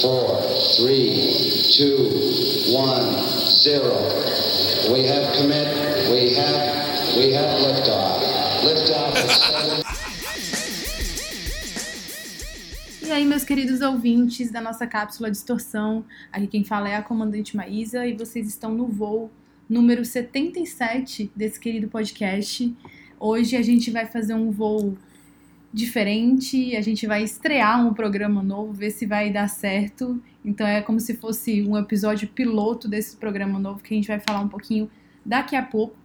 four, three, two, one, zero. We have commit. We have. We have liftoff. Liftoff. E aí, meus queridos ouvintes da nossa cápsula Distorção, aqui quem fala é a comandante Maísa e vocês estão no voo número 77 desse querido podcast. Hoje a gente vai fazer um voo diferente, a gente vai estrear um programa novo, ver se vai dar certo. Então é como se fosse um episódio piloto desse programa novo que a gente vai falar um pouquinho daqui a pouco.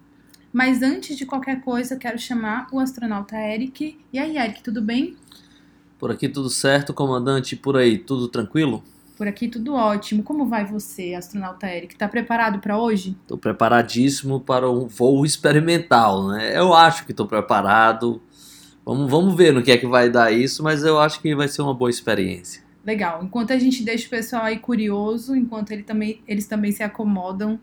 Mas antes de qualquer coisa, eu quero chamar o astronauta Eric. E aí, Eric, tudo bem? Por aqui tudo certo, comandante? Por aí tudo tranquilo? Por aqui tudo ótimo. Como vai você, astronauta Eric? Tá preparado para hoje? Estou preparadíssimo para um voo experimental, né? Eu acho que estou preparado. Vamos, vamos ver no que é que vai dar isso, mas eu acho que vai ser uma boa experiência. Legal. Enquanto a gente deixa o pessoal aí curioso, enquanto ele também, eles também se acomodam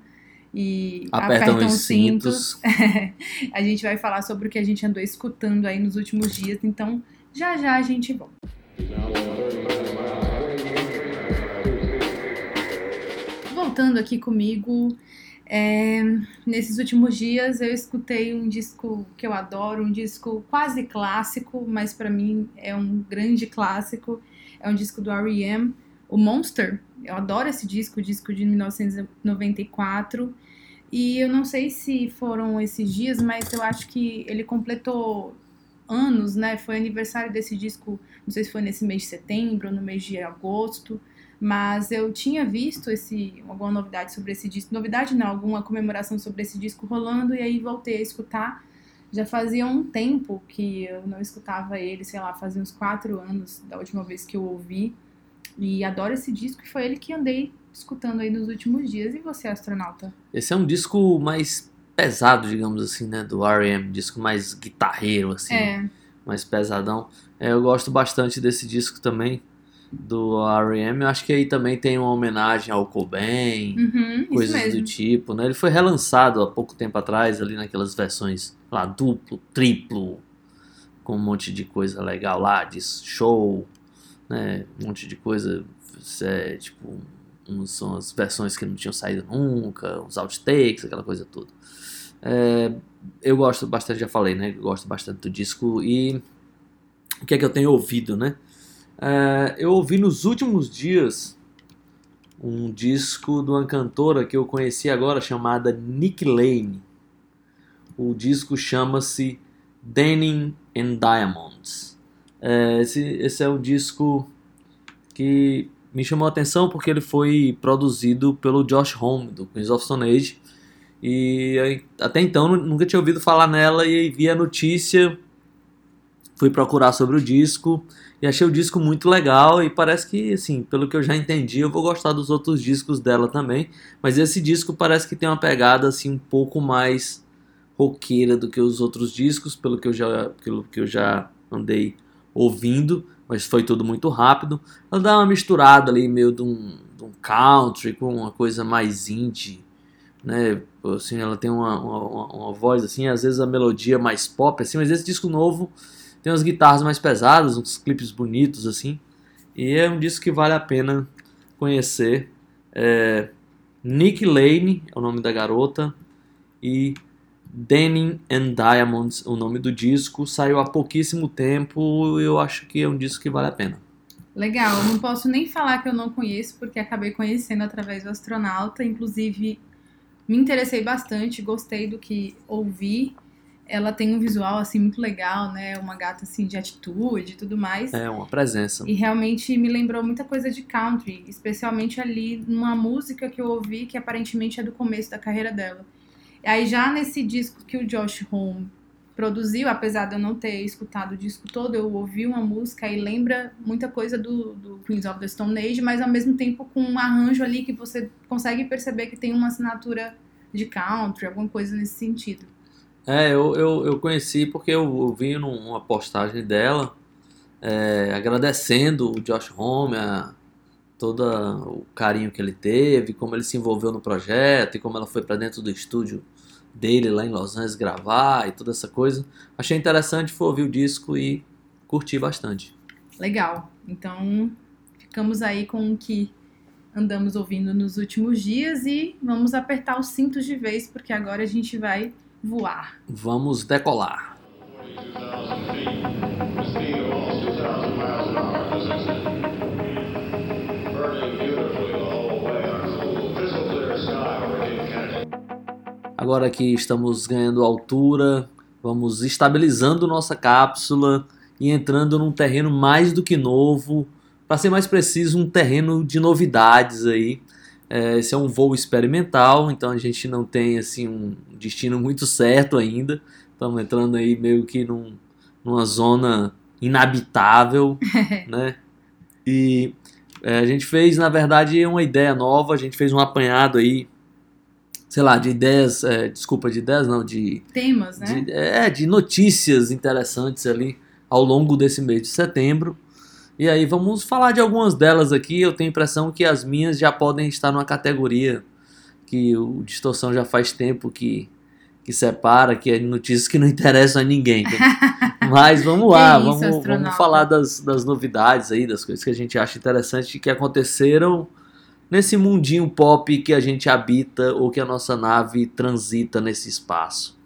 e Apertam os cintos. a gente vai falar sobre o que a gente andou escutando aí nos últimos dias. Então, já já a gente volta. Voltando aqui comigo, é, nesses últimos dias eu escutei um disco que eu adoro, um disco quase clássico, mas pra mim é um grande clássico. É um disco do R.E.M., o Monster. Eu adoro esse disco, o disco de 1994. E eu não sei se foram esses dias, mas eu acho que ele completou anos, né? Foi aniversário desse disco, não sei se foi nesse mês de setembro ou no mês de agosto, mas eu tinha visto esse alguma novidade sobre esse disco, novidade não, alguma comemoração sobre esse disco rolando e aí voltei a escutar. Já fazia um tempo que eu não escutava ele, sei lá, fazia uns quatro anos da última vez que eu ouvi. E adoro esse disco, e foi ele que andei escutando aí nos últimos dias. E você, astronauta? Esse é um disco mais pesado, digamos assim, né? Do R.E.M., disco mais guitarreiro, assim, É, mais pesadão. É, eu gosto bastante desse disco também, do R.E.M. Eu acho que aí também tem uma homenagem ao Cobain, uhum, coisas do tipo, né? Ele foi relançado há pouco tempo atrás, ali naquelas versões lá, duplo, triplo, com um monte de coisa legal lá, de show, né? Um monte de coisa, é, tipo, uns, são as versões que não tinham saído nunca, os outtakes, aquela coisa toda. É, eu gosto bastante, já falei, né? Eu gosto bastante do disco e o que é que eu tenho ouvido, né? É, eu ouvi nos últimos dias um disco de uma cantora que eu conheci agora chamada Nick Lane. O disco chama-se Denim and Diamonds. É, esse, esse é um disco que me chamou a atenção porque ele foi produzido pelo Josh Homme, do Queens of Stone Age. E até então nu- nunca tinha ouvido falar nela e vi a notícia, fui procurar sobre o disco e achei o disco muito legal e parece que, assim, pelo que eu já entendi, eu vou gostar dos outros discos dela também. Mas esse disco parece que tem uma pegada assim um pouco mais roqueira do que os outros discos, pelo que eu já, pelo que eu já andei ouvindo, mas foi tudo muito rápido. Ela dá uma misturada ali meio de um, de um country com uma coisa mais indie, né? Assim, ela tem uma, uma, uma voz assim, às vezes a melodia mais pop assim, mas esse disco novo tem umas guitarras mais pesadas, uns clipes bonitos assim. E é um disco que vale a pena conhecer. É, Nick Lane é o nome da garota e Denim and Diamonds, o nome do disco, saiu há pouquíssimo tempo. Eu acho que é um disco que vale a pena. Legal, eu não posso nem falar que eu não conheço, porque acabei conhecendo através do astronauta. Inclusive, me interessei bastante, gostei do que ouvi. Ela tem um visual assim muito legal, né? Uma gata assim de atitude e tudo mais. É uma presença. E realmente me lembrou muita coisa de country, especialmente ali numa música que eu ouvi que aparentemente é do começo da carreira dela. E aí já nesse disco que o Josh Homme produziu, apesar de eu não ter escutado o disco todo, eu ouvi uma música e lembra muita coisa do, do Queens of the Stone Age, mas ao mesmo tempo com um arranjo ali que você consegue perceber que tem uma assinatura de country, alguma coisa nesse sentido. É, eu, eu, eu conheci porque eu, eu vi numa postagem dela é, agradecendo o Josh Homme, a, todo o carinho que ele teve, como ele se envolveu no projeto e como ela foi para dentro do estúdio dele lá em Los Angeles gravar e toda essa coisa. Achei interessante, fui ouvir o disco e curti bastante. Legal. Então, ficamos aí com o que andamos ouvindo nos últimos dias e vamos apertar os cintos de vez, porque agora a gente vai voar. Vamos decolar. 42,000 feet. The speed of almost 2,000 miles an hour as exited. Burning beautifully the whole way on a cool, crystal clear sky over Cape Kennedy. Agora que estamos ganhando altura, vamos estabilizando nossa cápsula e entrando num terreno mais do que novo, para ser mais preciso, um terreno de novidades aí. É, esse é um voo experimental, então a gente não tem assim um destino muito certo ainda. Estamos entrando aí meio que num, numa zona inabitável, né? E é, a gente fez, na verdade, uma ideia nova. A gente fez um apanhado aí, sei lá, de ideias, é, desculpa, de ideias não, de Temas, né? de, é, de notícias interessantes ali ao longo desse mês de setembro. E aí vamos falar de algumas delas aqui. Eu tenho a impressão que as minhas já podem estar numa categoria que o Distorção já faz tempo que, que separa, que é notícias que não interessam a ninguém. Mas vamos lá, isso, vamos, vamos falar das, das novidades aí, das coisas que a gente acha interessante que aconteceram nesse mundinho pop que a gente habita ou que a nossa nave transita nesse espaço.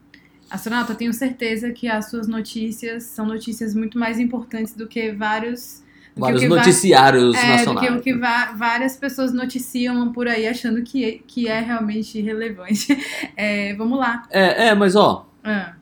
Astronauta, eu tenho certeza que as suas notícias são notícias muito mais importantes do que vários. Vários noticiários É, do nacionais. que o que va- várias pessoas noticiam por aí achando que é, que é realmente relevante. É, vamos lá. É, é, mas ó, Ah,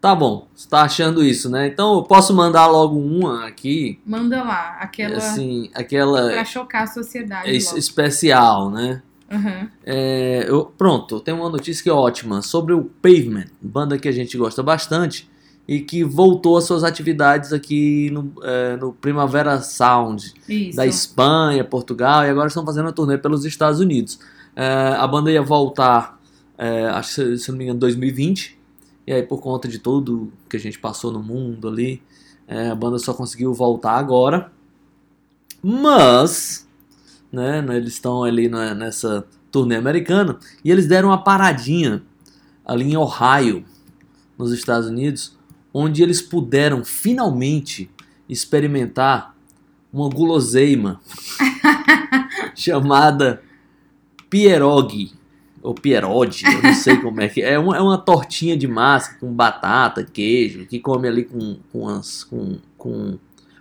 tá bom, você tá achando isso, né? Então eu posso mandar logo uma aqui, manda lá. Aquela. assim, aquela pra chocar a sociedade. especial, né? Aham. É, eu, pronto, tem uma notícia que é ótima sobre o Pavement, banda que a gente gosta bastante e que voltou às suas atividades aqui no, é, no Primavera Sound Isso. da Espanha, Portugal e agora estão fazendo uma turnê pelos Estados Unidos. É, a banda ia voltar, é, acho se não me engano, 2020 e aí por conta de tudo que a gente passou no mundo ali, é, a banda só conseguiu voltar agora. Mas, né, né, eles estão ali na- nessa turnê americana e eles deram uma paradinha ali em Ohio, nos Estados Unidos, onde eles puderam finalmente experimentar uma guloseima chamada pierogi ou pierogi, eu não sei como é que é. É uma, é uma tortinha de massa com batata, queijo, que come ali com com as, com, com,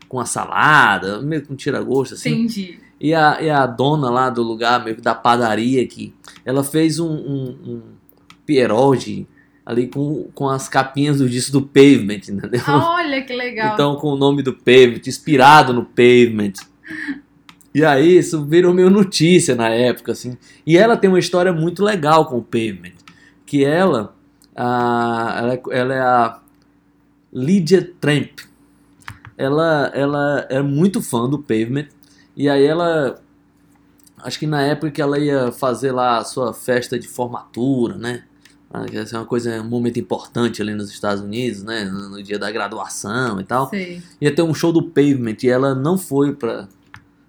com a salada, meio com tira-gosto assim. Entendi. E a, e a dona lá do lugar, meio que da padaria aqui, ela fez um, um, um pierogi ali com, com as capinhas do disco do Pavement, entendeu? Olha que legal. Então, com o nome do Pavement, inspirado no Pavement. E aí, isso virou meio notícia na época, assim. E ela tem uma história muito legal com o Pavement. Que ela, a, ela, é- ela é a Lydia Tramp. Ela, ela é muito fã do Pavement. E aí ela, acho que na época que ela ia fazer lá a sua festa de formatura, né? Ah, Essa é uma coisa, um momento importante ali nos Estados Unidos, né? No, dia da graduação e tal. Sei. Ia ter um show do Pavement e ela não foi pra,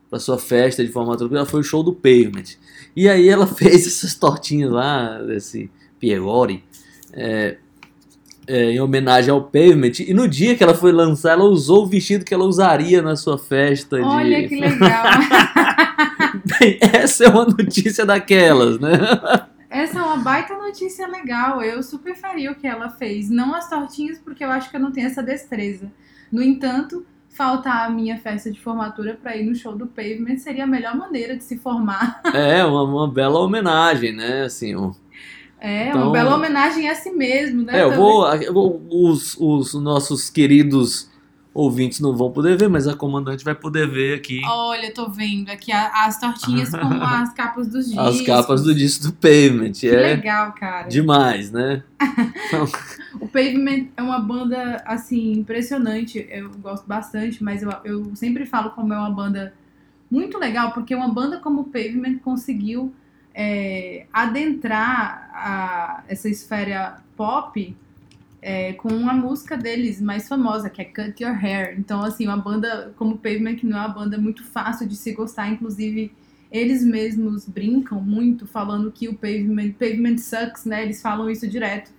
pra sua festa de formatura, porque ela foi o show do Pavement. E aí ela fez essas tortinhas lá, desse Piegori, é, é, em homenagem ao Pavement. E no dia que ela foi lançar, ela usou o vestido que ela usaria na sua festa de. Olha que legal. Bem, essa é uma notícia daquelas, né? Essa é uma baita notícia legal. Eu super faria o que ela fez. Não as tortinhas, porque eu acho que eu não tenho essa destreza. No entanto, faltar a minha festa de formatura pra ir no show do Pavement seria a melhor maneira de se formar. É, uma, uma bela homenagem, né? Assim, um- É, Então- uma bela homenagem a si mesmo, né? É, eu Também. vou, eu vou- os, os nossos queridos ouvintes não vão poder ver, mas a comandante vai poder ver aqui Olha, tô vendo aqui as tortinhas com as capas dos discos. as capas do disco do Pavement. Que é legal, cara. demais, né? O Pavement é uma banda, assim, impressionante. Eu gosto bastante, mas eu, eu sempre falo como é uma banda muito legal, porque uma banda como o Pavement conseguiu é, adentrar a- essa esfera pop é, com a música deles mais famosa, que é Cut Your Hair. Então, assim, uma banda como Pavement, que não é uma banda muito fácil de se gostar, inclusive eles mesmos brincam muito falando que o Pavement, Pavement sucks, né? Eles falam isso direto.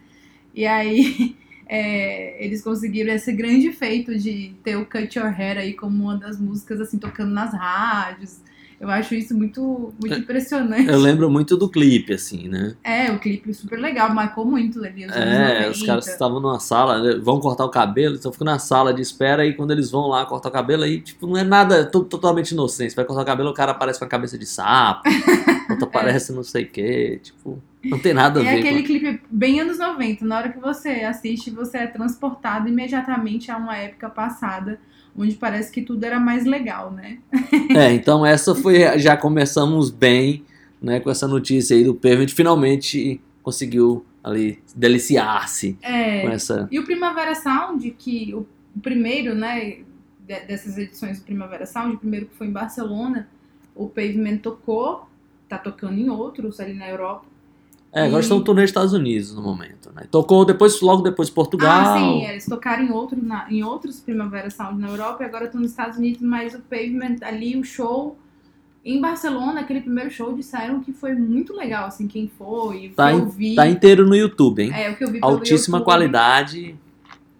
E aí é, eles conseguiram esse grande feito de ter o Cut Your Hair aí como uma das músicas assim tocando nas rádios. Eu acho isso muito, muito É, impressionante. Eu lembro muito do clipe, assim, né? É, o clipe super legal, marcou muito ali os É, 90. os caras estavam numa sala, né, vão cortar o cabelo, então ficam na sala de espera e quando eles vão lá cortar o cabelo, aí, tipo, não é nada to- totalmente inocente. Você vai cortar o cabelo, o cara aparece com a cabeça de sapo, outro aparece não sei o que, tipo, não tem nada a É ver aquele com... clipe bem anos 90. Na hora que você assiste, você é transportado imediatamente a uma época passada, onde parece que tudo era mais legal, né? É, então essa foi, já começamos bem, né, com essa notícia aí do Pavement, finalmente conseguiu ali deliciar-se com É. essa... E o Primavera Sound, que o primeiro, né, de- dessas edições do Primavera Sound, o primeiro que foi em Barcelona, o Pavement tocou, tá tocando em outros ali na Europa. É, agora E- estão no turnê dos Estados Unidos no momento, né? Tocou depois, logo depois Portugal. Ah, sim, eles tocaram em, outro, na- em outros Primavera Sound na Europa e agora estão nos Estados Unidos, mas o Pavement ali, o show em Barcelona, aquele primeiro show, disseram que foi muito legal, assim, quem foi, Tá, in- ouvir. tá inteiro no YouTube, hein? É, o que eu vi Altíssima YouTube, qualidade.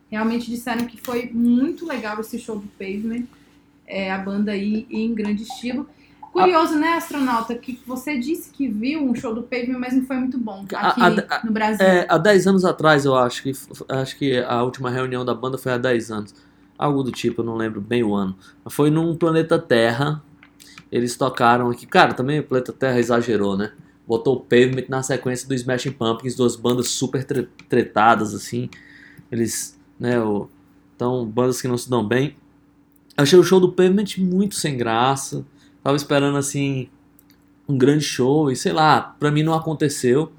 Realmente disseram que foi muito legal esse show do Pavement, é, a banda aí em grande estilo. Curioso, né, astronauta, que você disse que viu um show do Pavement, mas não foi muito bom aqui A- a- no Brasil. É, há 10 anos atrás, eu acho que acho que a última reunião da banda foi há 10 anos. Algo do tipo, eu não lembro bem o ano. Foi num planeta Terra. Eles tocaram aqui. Cara, também o planeta Terra exagerou, né? Botou o Pavement na sequência do Smashing Pumpkins, duas bandas super tre- tretadas, assim. Eles, né, o, então, bandas que não se dão bem. Achei o show do Pavement muito sem graça. Tava esperando, assim, um grande show e sei lá, pra mim não aconteceu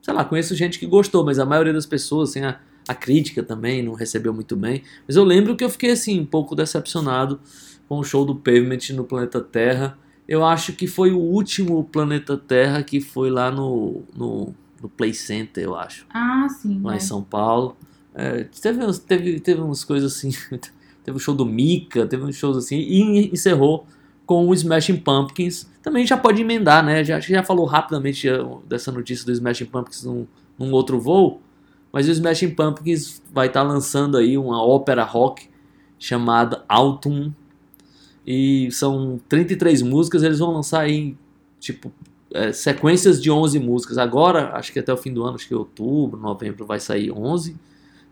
sei lá, conheço gente que gostou, mas a maioria das pessoas, assim, a, a crítica também não recebeu muito bem. Mas eu lembro que eu fiquei, assim, um pouco decepcionado com o show do Pavement no Planeta Terra. Eu acho que foi o último Planeta Terra que foi lá no, no, no Play Center, eu acho, Ah, sim. lá é. em São Paulo. É, teve, uns- teve, teve umas coisas assim, teve o show do Mika, teve uns shows assim, e encerrou com o Smashing Pumpkins. Também já pode emendar, né? Já, já falou rapidamente eh, dessa notícia do Smashing Pumpkins num, num outro voo. Mas o Smashing Pumpkins vai estar lançando aí uma ópera rock chamada Autumn. E são 33 músicas, eles vão lançar aí, tipo, eh, sequências de 11 músicas. Agora, acho que até o fim do ano, acho que outubro, novembro, vai sair 11.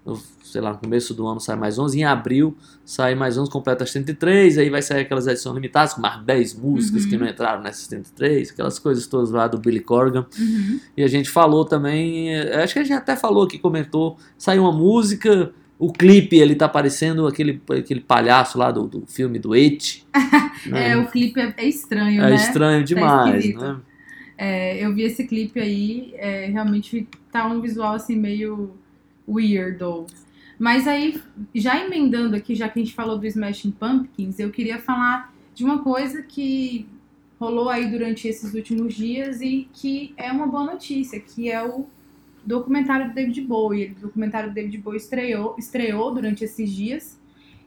No, sei lá, no começo do ano sai mais 11. Em abril sai mais 11, completa as 33. Aí vai sair aquelas edições limitadas com mais 10 músicas Uhum. que não entraram nessas 33. Aquelas coisas todas lá do Billy Corgan. Uhum. E a gente falou também, eh, acho que a gente até falou aqui, comentou, saiu uma música, o clipe ele tá parecendo aquele, aquele palhaço lá do, do filme do It. né? É, o clipe é, é estranho, É né? estranho demais, esquisito. né? É, eu vi esse clipe aí, é, realmente tá um visual assim meio weirdo. Mas aí, já emendando aqui, já que a gente falou do Smashing Pumpkins, eu queria falar de uma coisa que rolou aí durante esses últimos dias e que é uma boa notícia, que é o documentário do David Bowie. O documentário do David Bowie estreou, estreou durante esses dias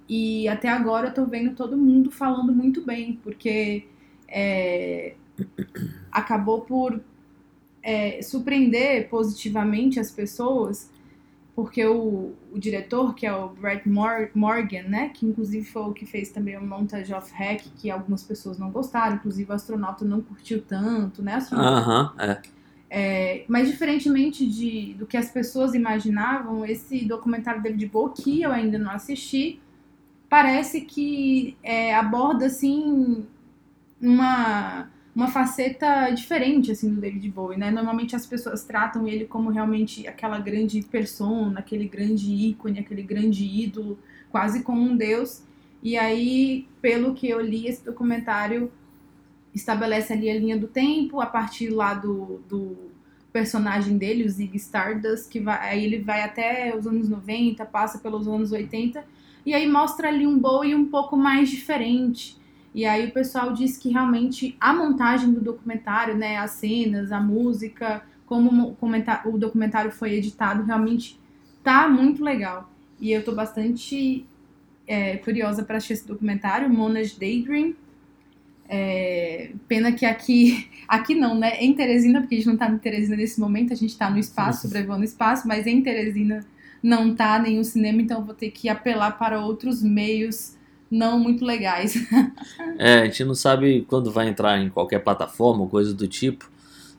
e até agora eu tô vendo todo mundo falando muito bem, porque é, acabou por é, surpreender positivamente as pessoas, porque o, o diretor, que é o Brett Mor- Morgan, né, que inclusive foi o que fez também o Montage of Hack, que algumas pessoas não gostaram, inclusive o astronauta não curtiu tanto, né, astronauta? Aham, é. É, mas diferentemente de, do que as pessoas imaginavam, esse documentário David Bowie, que eu ainda não assisti, parece que é, aborda assim uma, uma faceta diferente assim do David Bowie, né? Normalmente as pessoas tratam ele como realmente aquela grande persona, aquele grande ícone, aquele grande ídolo, quase como um deus. E aí, pelo que eu li, esse documentário estabelece ali a linha do tempo a partir lá do, do personagem dele, o Zig Stardust, que vai, aí ele vai até os anos 90, passa pelos anos 80, e aí mostra ali um Bowie um pouco mais diferente. E aí o pessoal diz que realmente a montagem do documentário, né, as cenas, a música, como o, documentário foi editado, realmente tá muito legal. E eu tô bastante é, curiosa para assistir esse documentário, Mona's Daydream. É, pena que aqui, aqui não, né? Em Teresina, porque a gente não tá em Teresina nesse momento, a gente tá no espaço, sobrevivendo no espaço, mas em Teresina não tá nenhum cinema, então vou ter que apelar para outros meios não muito legais. É, a gente não sabe quando vai entrar em qualquer plataforma ou coisa do tipo,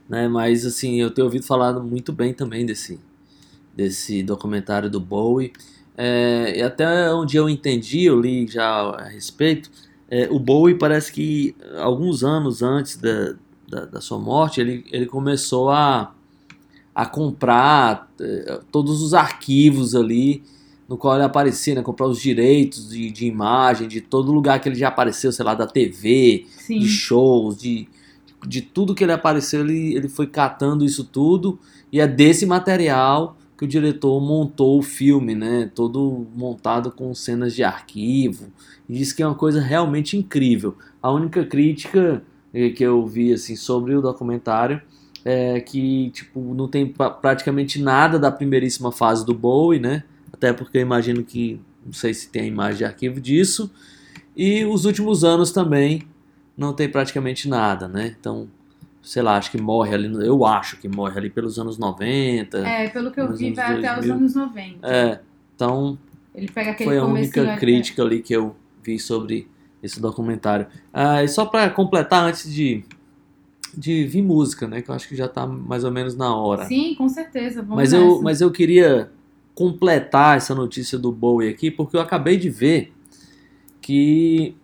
né? Mas assim, eu tenho ouvido falar muito bem também desse, desse documentário do Bowie. É, e até onde eu entendi, eu li já a respeito, é, o Bowie parece que alguns anos antes da, da, da sua morte, ele, ele começou a, a comprar é, todos os arquivos ali no qual ele aparecia, né? Comprar os direitos de, de imagem, de todo lugar que ele já apareceu, sei lá, da TV, Sim. de shows, de, de tudo que ele apareceu, ele, ele foi catando isso tudo, e é desse material que o diretor montou o filme, né? Todo montado com cenas de arquivo, e diz que é uma coisa realmente incrível. A única crítica eh, que eu vi assim sobre o documentário é que tipo não tem pra- praticamente nada da primeiríssima fase do Bowie, né? Até porque eu imagino que não sei se tem a imagem de arquivo disso. E os últimos anos também não tem praticamente nada, né? Então, sei lá, acho que morre ali, eu acho que morre ali pelos anos 90. É, pelo que eu vi, vai até os 2000. anos 90. É, então Ele pega aquele foi a única crítica ali que eu vi sobre esse documentário. Ah, e só para completar antes de, de vir música, né? Que eu acho que já tá mais ou menos na hora. Sim, com certeza. Vamos Mas nessa. eu, mas eu queria completar essa notícia do Bowie aqui, porque eu acabei de ver que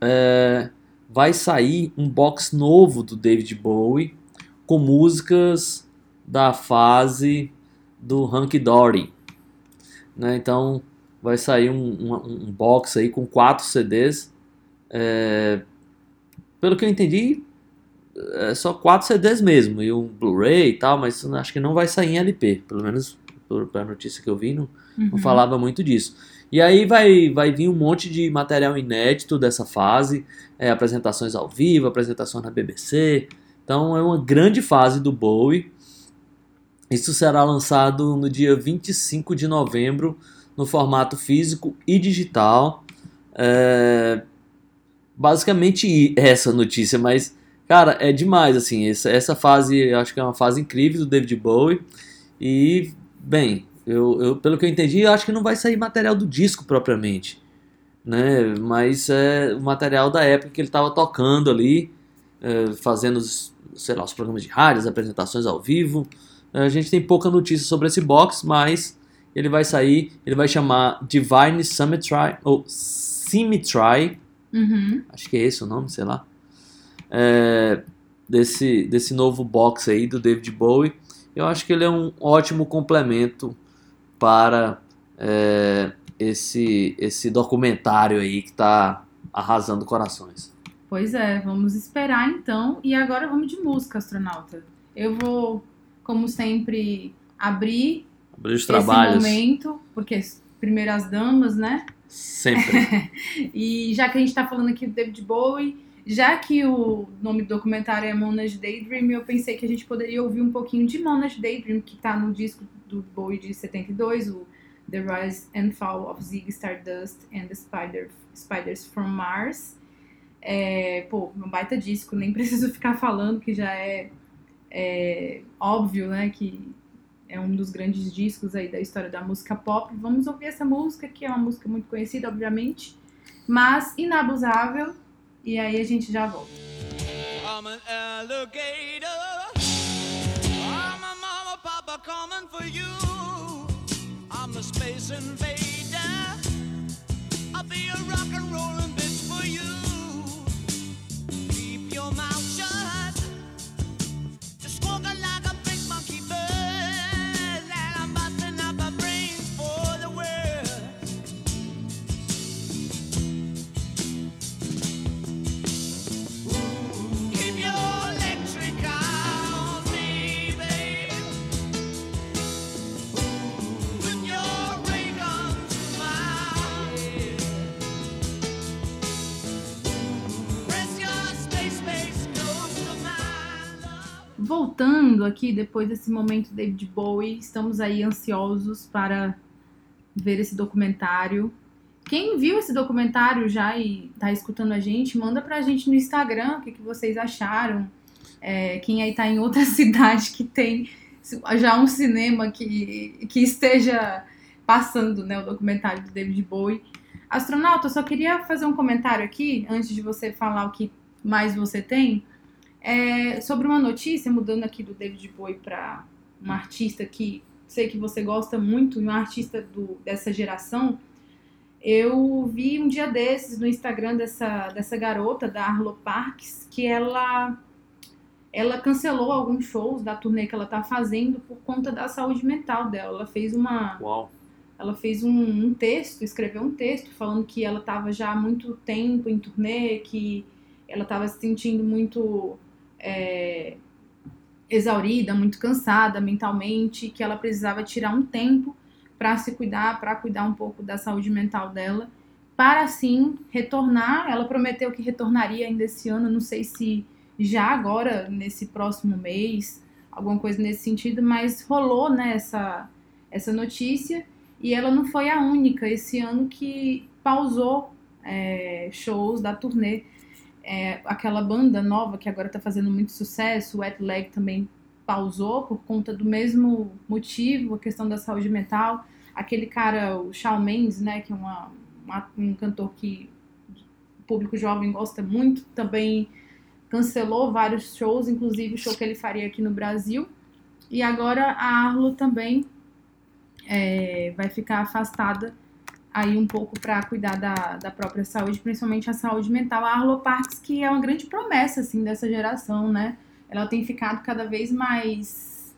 é, vai sair um box novo do David Bowie com músicas da fase do Hunky Dory. Né? Então vai sair um, um, um box aí com quatro CDs. É, pelo que eu entendi, é só quatro CDs mesmo, e um Blu-ray e tal, mas acho que não vai sair em LP, pelo menos pela notícia que eu vi, não, não Uhum. falava muito disso. E aí vai, vai vir um monte de material inédito dessa fase, é, apresentações ao vivo, apresentações na BBC. Então é uma grande fase do Bowie. Isso será lançado no dia 25 de novembro, no formato físico e digital. É, basicamente essa notícia, mas cara, é demais assim. Essa, essa fase, eu acho que é uma fase incrível do David Bowie. E, bem, eu, eu- pelo que eu entendi, eu acho que não vai sair material do disco propriamente, né? Mas é o material da época que ele estava tocando ali, é, fazendo, os, sei lá, os programas de rádio, as apresentações ao vivo. A gente tem pouca notícia sobre esse box, mas ele vai sair, ele vai chamar Divine Symmetry, ou Symmetry, Uhum. acho que é esse o nome, sei lá, é, desse, desse novo box aí do David Bowie. Eu acho que ele é um ótimo complemento para é, esse, esse documentário aí que está arrasando corações. Pois é, vamos esperar então. E agora vamos de música, astronauta. Eu vou, como sempre, abrir Abrir os esse trabalhos, momento, porque primeiro as damas, né? sempre. E já que a gente tá falando aqui do David Bowie, já que o nome do documentário é Monash Daydream, eu pensei que a gente poderia ouvir um pouquinho de Monash Daydream, que tá no disco do Bowie de 72, o The Rise and Fall of Ziggy Stardust and the Spider, Spiders from Mars. É, pô, um baita disco, nem preciso ficar falando que já é, é óbvio, né, que é um dos grandes discos aí da história da música pop. Vamos ouvir essa música, que é uma música muito conhecida, obviamente, mas inabusável. E aí a gente já volta. I'm an alligator. I'm a mama, papa coming for you. I'm a space invader. I'll be a rock and rollin' bitch for you. Keep your mouth Voltando aqui, depois desse momento David Bowie, estamos aí ansiosos para ver esse documentário. Quem viu esse documentário já e tá escutando a gente, manda pra gente no Instagram o que, que vocês acharam. É, quem aí tá em outra cidade que tem já um cinema que, que esteja passando né, o documentário do David Bowie. Astronauta, só queria fazer um comentário aqui, antes de você falar o que mais você tem, é, sobre uma notícia, mudando aqui do David Bowie para uma artista que sei que você gosta muito, uma artista do, dessa geração. Eu vi um dia desses no Instagram dessa, dessa garota, da Arlo Parks, que ela ela cancelou alguns shows da turnê que ela tá fazendo por conta da saúde mental dela. Ela fez uma Uau. ela fez um, um texto, escreveu um texto falando que ela estava já há muito tempo em turnê, que ela estava se sentindo muito é, exaurida, muito cansada mentalmente, que ela precisava tirar um tempo para se cuidar, para cuidar um pouco da saúde mental dela, para assim retornar. Ela prometeu que retornaria ainda esse ano, não sei se já agora, nesse próximo mês, alguma coisa nesse sentido, mas rolou né, essa, essa notícia e ela não foi a única esse ano que pausou é, shows da turnê. É, aquela banda nova que agora está fazendo muito sucesso, o Wet Leg também pausou por conta do mesmo motivo, a questão da saúde mental. Aquele cara, o Shawn Mendes, né, que é uma, uma- um cantor que o público jovem gosta muito, também cancelou vários shows, inclusive o show que ele faria aqui no Brasil. E agora a Arlo também é, vai ficar afastada aí um pouco para cuidar da, da própria saúde, principalmente a saúde mental. A Arlo Parks, que é uma grande promessa assim dessa geração, né? Ela tem ficado cada vez mais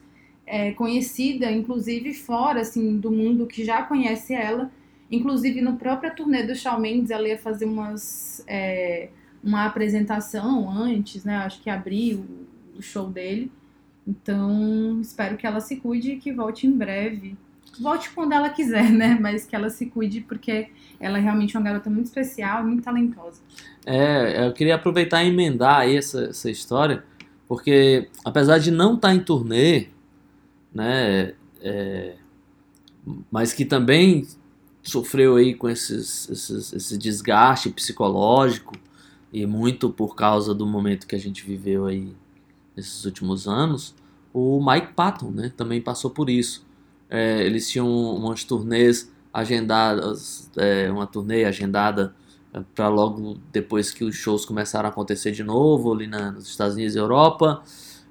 é, conhecida, inclusive fora assim do mundo que já conhece ela. Inclusive no próprio turnê do Shawn Mendes, ela ia fazer umas é, uma apresentação antes, né? Acho que abriu o show dele. Então, espero que ela se cuide e que volte em breve. Volte quando ela quiser, né? Mas que ela se cuide, porque ela é realmente uma garota muito especial muito talentosa. É, eu queria aproveitar e emendar aí essa, essa história, porque apesar de não estar em turnê, né, é, mas que também sofreu aí com esses, esses, esse desgaste psicológico e muito por causa do momento que a gente viveu aí nesses últimos anos, o Mike Patton, né, também passou por isso. É, eles tinham umas turnês agendadas, é, uma turnê agendada para logo depois que os shows começaram a acontecer de novo ali na, nos Estados Unidos e Europa.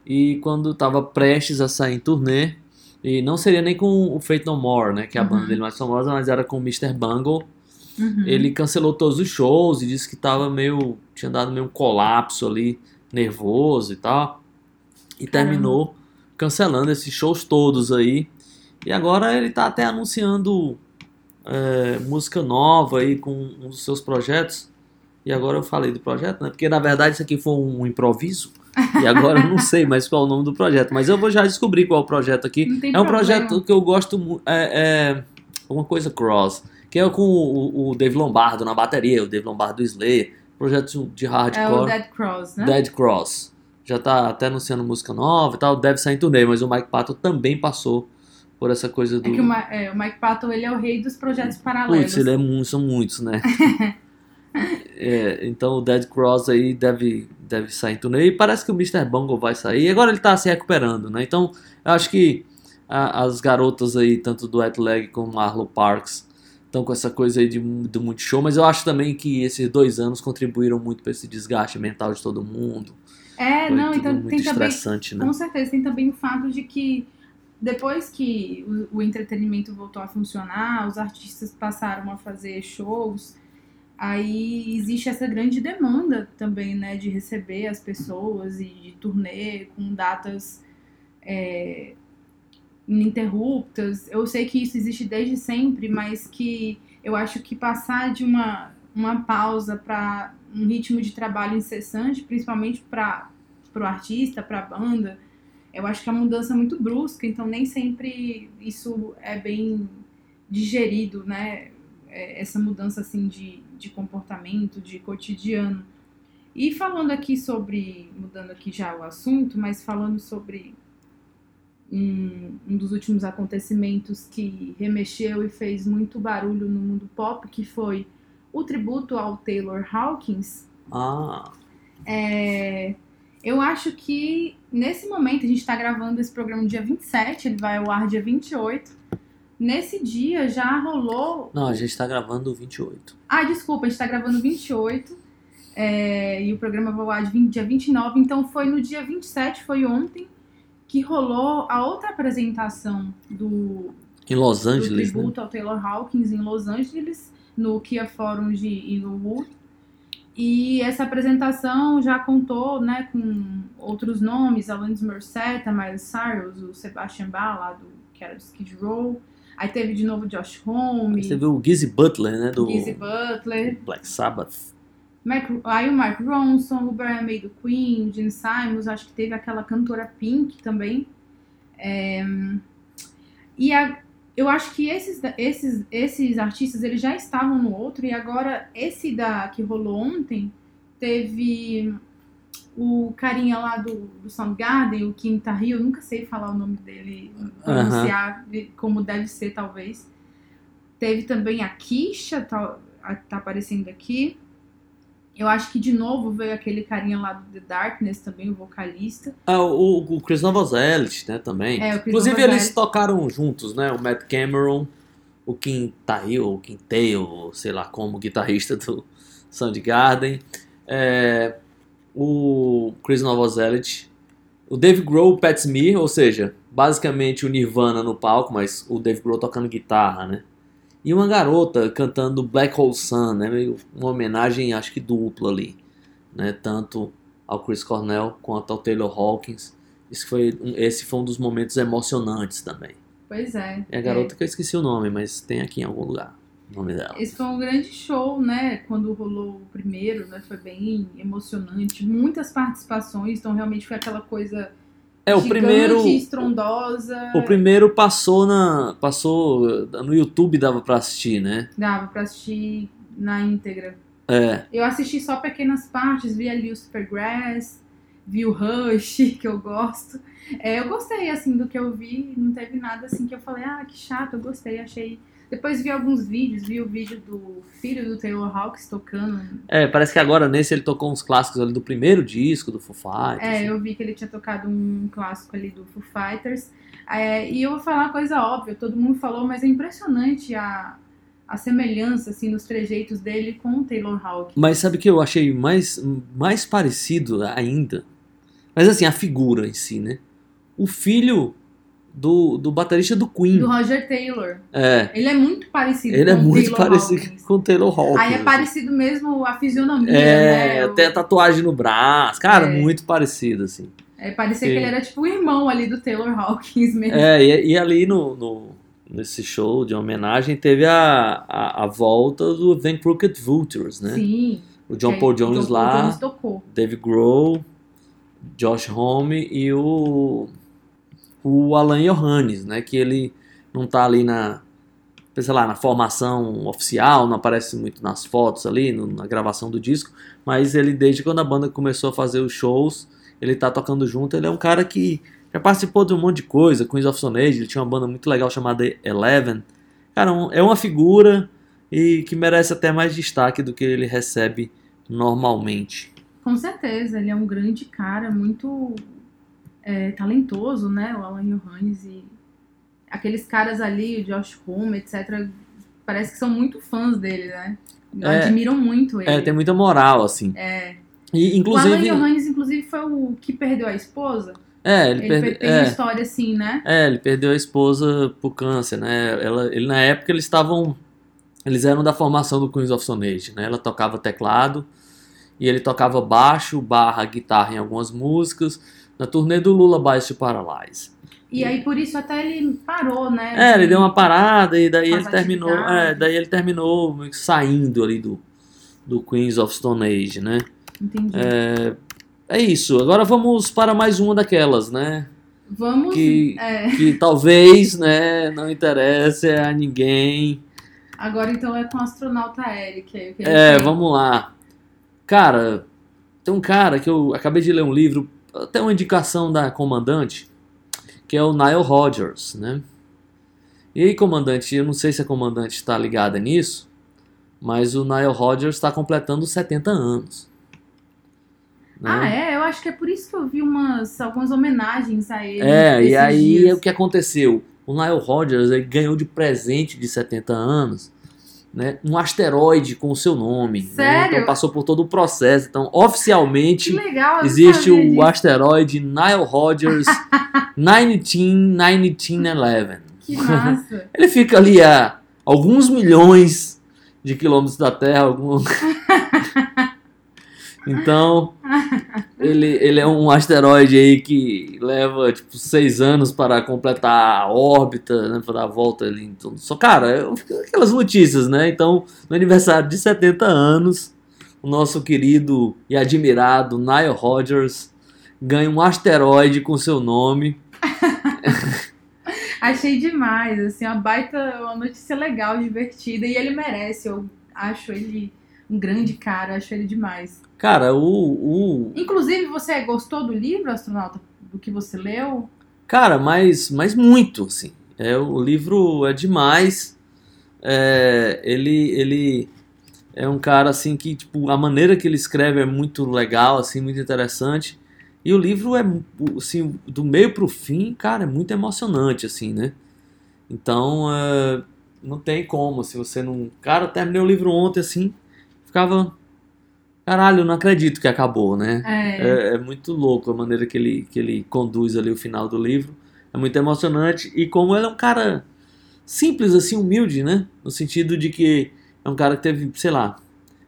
E quando estava prestes a sair em turnê, e não seria nem com o Fate No More, né, que é a Uhum. banda dele mais famosa, mas era com o Mr. Bungle. Uhum. Ele cancelou todos os shows e disse que tava meio. tinha dado meio um colapso ali, nervoso e tal. E Caramba. terminou cancelando esses shows todos aí. E agora ele tá até anunciando é, música nova aí com um dos seus projetos. E agora eu falei do projeto, né? Porque na verdade isso aqui foi um improviso. E agora eu não sei mais qual é o nome do projeto. Mas eu vou já descobrir qual é o projeto aqui. É um problema. projeto que eu gosto muito. É, é alguma coisa Cross. Que é com o, o Dave Lombardo na bateria, o Dave Lombardo do Slayer. Projeto de É o hardcore. Dead Cross, né? Dead Cross. Já tá até anunciando música nova e tal. Deve sair em turnê, mas o Mike Patton também passou por essa coisa do. É que o, Ma- é, o Mike Patton, ele é o rei dos projetos paralelos. Putz, ele é mu- são muitos, né? É, então o Dead Cross aí deve, deve sair em turnê. E parece que o Mr. Bungle vai sair. E agora ele tá se recuperando, né? Então eu acho que a- as garotas aí, tanto do Wet Leg como Arlo Parks, estão com essa coisa aí de, do muito show. Mas eu acho também que esses dois anos contribuíram muito para esse desgaste mental de todo mundo. É, Foi não, então muito tem também, estressante, né? com certeza, tem também o fato de que depois que o, o entretenimento voltou a funcionar, os artistas passaram a fazer shows, aí existe essa grande demanda também, né, de receber as pessoas e de turnê com datas é, ininterruptas. Eu sei que isso existe desde sempre, mas que eu acho que passar de uma, uma pausa para um ritmo de trabalho incessante, principalmente para o artista, para a banda, eu acho que a mudança é muito brusca, então nem sempre isso é bem digerido, né? É, Essa mudança assim de, de comportamento, de cotidiano. E falando aqui sobre, mudando aqui já o assunto, mas falando sobre um, um dos últimos acontecimentos que remexeu e fez muito barulho no mundo pop, que foi o tributo ao Taylor Hawkins. Ah, É, eu acho que nesse momento, a gente está gravando esse programa no dia 27, ele vai ao ar dia 28. nesse dia já rolou. Não, a gente tá gravando o 28. Ah, desculpa, a gente tá gravando 28. é, e o programa vai ao ar de 20 dia 29. Então foi no dia 27, foi ontem, que rolou a outra apresentação do, Em Los do Angeles, né? tributo ao Taylor Hawkins em Los Angeles, no Kia Forum de Inglewood. E essa apresentação já contou né, com outros nomes, Alanis Morissette, Miley Cyrus, o Sebastian Bach, lá do, que era do Skid Row. Aí teve de novo Josh Homme, Você viu o Gizzy Butler, né? Do Gizzy Butler, Black Sabbath. Mark, aí o Mark Ronson, o Brian May do Queen, o Gene Simons, acho que teve aquela cantora Pink também. É, e a- eu acho que esses, esses, esses artistas eles já estavam no outro, e agora esse da que rolou ontem teve o carinha lá do, do Soundgarden, o Kim Tahil, eu nunca sei falar o nome dele, pronunciar como deve ser, talvez. Teve também a Kisha, tá, tá aparecendo aqui. Eu acho que de novo veio aquele carinha lá do The Darkness também, o vocalista. Ah, o, o Chris Novoselic, né, também. É, Inclusive Novoselic. eles tocaram juntos, né? O Matt Cameron, o Kim Tail, o Kim Tail, sei lá como, guitarrista do Soundgarden. É, o Chris Novoselic, o Dave Grohl, o Pat Smear, ou seja, basicamente o Nirvana no palco, mas o Dave Grohl tocando guitarra, né? E uma garota cantando Black Hole Sun, né? Meio uma homenagem, acho que dupla ali, né? Tanto ao Chris Cornell quanto ao Taylor Hawkins. Esse foi, um- esse foi um dos momentos emocionantes também. Pois é. É a garota que eu esqueci o nome, mas tem aqui em algum lugar o nome dela. Esse foi um grande show, né? Quando rolou o primeiro, né? Foi bem emocionante. Muitas participações, então realmente foi aquela coisa É, o gigante, primeiro. estrondosa. O primeiro passou na. Passou. No YouTube dava pra assistir, né? Dava pra assistir na íntegra. É. Eu assisti só pequenas partes, vi ali o Supergrass, vi o Rush, que eu gosto. É, eu gostei, assim, do que eu vi. Não teve nada, assim, que eu falei, ah, que chato, eu gostei, achei... Depois vi alguns vídeos, vi o vídeo do filho do Taylor Hawkins tocando. É, parece que agora nesse ele tocou uns clássicos ali do primeiro disco do Foo Fighters. É, eu vi que ele tinha tocado um clássico ali do Foo Fighters. É, e eu vou falar uma coisa óbvia, todo mundo falou, mas é impressionante a, a semelhança, assim, nos trejeitos dele com o Taylor Hawkins. Mas sabe o que eu achei mais, mais parecido ainda? Mas assim, a figura em si, né? O filho do, do baterista do Queen. Do Roger Taylor. É. Ele é muito parecido Ele com é muito Taylor parecido Hawkins. com o Taylor Hawkins. Aí é parecido mesmo a fisionomia, É, né? Até a tatuagem no braço. Cara, É. muito parecido, assim. É, parecia que ele era tipo o irmão ali do Taylor Hawkins mesmo. É, e, e ali no, no- nesse show de homenagem teve a, a, a volta do Then Crooked Vultures, né? Sim. O John Paul Jones John Paul lá, Jones tocou. Dave Grohl, Josh Homme e o, o Alan Johannes, né? Que ele não tá ali na, sei lá, na formação oficial, não aparece muito nas fotos ali, no- na gravação do disco, mas ele, desde quando a banda começou a fazer os shows, ele tá tocando junto, ele é um cara que já participou de um monte de coisa, Queens of Stone Age, ele tinha uma banda muito legal chamada Eleven. Cara, um- é uma figura e que merece até mais destaque do que ele recebe normalmente. Com certeza, ele é um grande cara, muito é, talentoso, né? O Alan Johannes e aqueles caras ali, o Josh Homme, etc. Parece que são muito fãs dele, né? É. Admiram muito ele. É, tem muita moral, assim. É. E, O Alan inclusive. Johannes, inclusive, foi o que perdeu a esposa. É, ele, Ele, perde- tem uma é, história assim, né? é, ele perdeu a esposa por câncer, né? Ela, ele, na época eles estavam. Eles eram da formação do Queens of Stone Age, né? Ela tocava teclado e ele tocava baixo, barra, guitarra em algumas músicas. Na turnê do Lula to Paralyze. E aí, por isso, até ele parou, né? É, ele de- deu uma parada e daí ele terminou. É, daí ele terminou saindo ali do, do Queens of Stone Age, né? Entendi. É, é isso. Agora vamos para mais uma daquelas, né? Vamos. que- é, que talvez, né, não interesse a ninguém. agora, então, é com o astronauta Eric. É, vamos lá. Cara, tem um cara que eu acabei de ler um livro, até uma indicação da comandante, que é o Nile Rodgers, né? E aí, comandante, eu não sei se a comandante está ligada nisso, mas o Nile Rodgers está completando 70 anos. né? Ah, é? Eu acho que é por isso que eu vi umas, algumas homenagens a ele. É, e aí dias. o que aconteceu? o Nile Rodgers ele ganhou de presente de 70 anos né, um asteroide com o seu nome. né? Então passou por todo o processo. Então, oficialmente, legal, existe o disso. asteroide Nile Rodgers 1911. Que massa. Ele fica ali a alguns milhões de quilômetros da Terra. Algum... então, ele, ele é um asteroide aí que leva tipo seis anos para completar a órbita, né, para dar a volta ali. Então, só cara, aquelas notícias, né? Então, no aniversário de 70 anos, o nosso querido e admirado Nile Rodgers ganha um asteroide com seu nome. Achei demais, assim, uma baita, uma notícia legal, divertida, e ele merece, eu acho ele um grande cara, acho ele demais. Cara, o, o Inclusive, você gostou do livro, astronauta, do que você leu? Cara, mas, mas muito, assim. É, o livro é demais. É, ele, ele é um cara, assim, que, tipo, a maneira que ele escreve é muito legal, assim, muito interessante. E o livro é, assim, do meio pro fim, cara, é muito emocionante, assim, né? Então, é, não tem como, se você não... Cara, eu terminei o livro ontem, assim, ficava... Caralho, não acredito que acabou, né? É, É, é muito louco a maneira que ele, que ele conduz ali o final do livro. É muito emocionante. E como ele é um cara simples, assim, humilde, né? No sentido de que é um cara que teve, sei lá,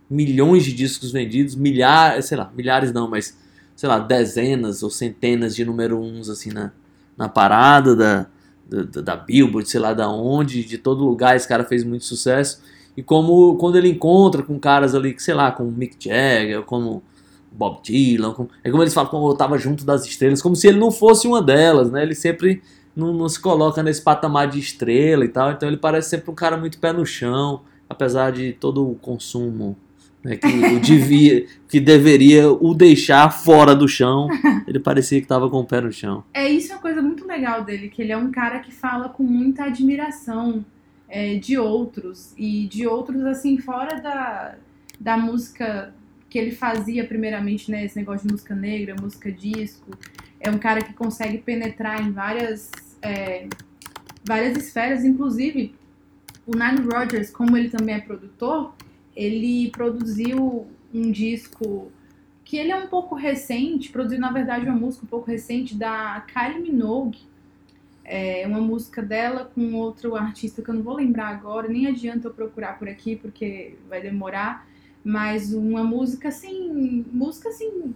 milhões de discos vendidos, milhares, sei lá, milhares não, mas, sei lá, dezenas ou centenas de número uns, assim, na, na parada da, da, da Billboard, sei lá da onde, de todo lugar esse cara fez muito sucesso. E como quando ele encontra com caras ali, que, sei lá, como Mick Jagger, como Bob Dylan, como- é como eles falam, como eu tava junto das estrelas, como se ele não fosse uma delas, né? Ele sempre não, não se coloca nesse patamar de estrela e tal, então ele parece sempre um cara muito pé no chão, apesar de todo o consumo né, que, devia, que deveria o deixar fora do chão, ele parecia que tava com o pé no chão. é isso é uma coisa muito legal dele, que ele é um cara que fala com muita admiração é, de outros, e de outros, assim, fora da, da música que ele fazia primeiramente, né, esse negócio de música negra, música disco, é um cara que consegue penetrar em várias, é, várias esferas, inclusive o Nile Rodgers, como ele também é produtor, ele produziu um disco que ele é um pouco recente, produziu na verdade uma música um pouco recente da Kylie Minogue, é uma música dela com outro artista que eu não vou lembrar agora, nem adianta eu procurar por aqui porque vai demorar, mas uma música assim, música assim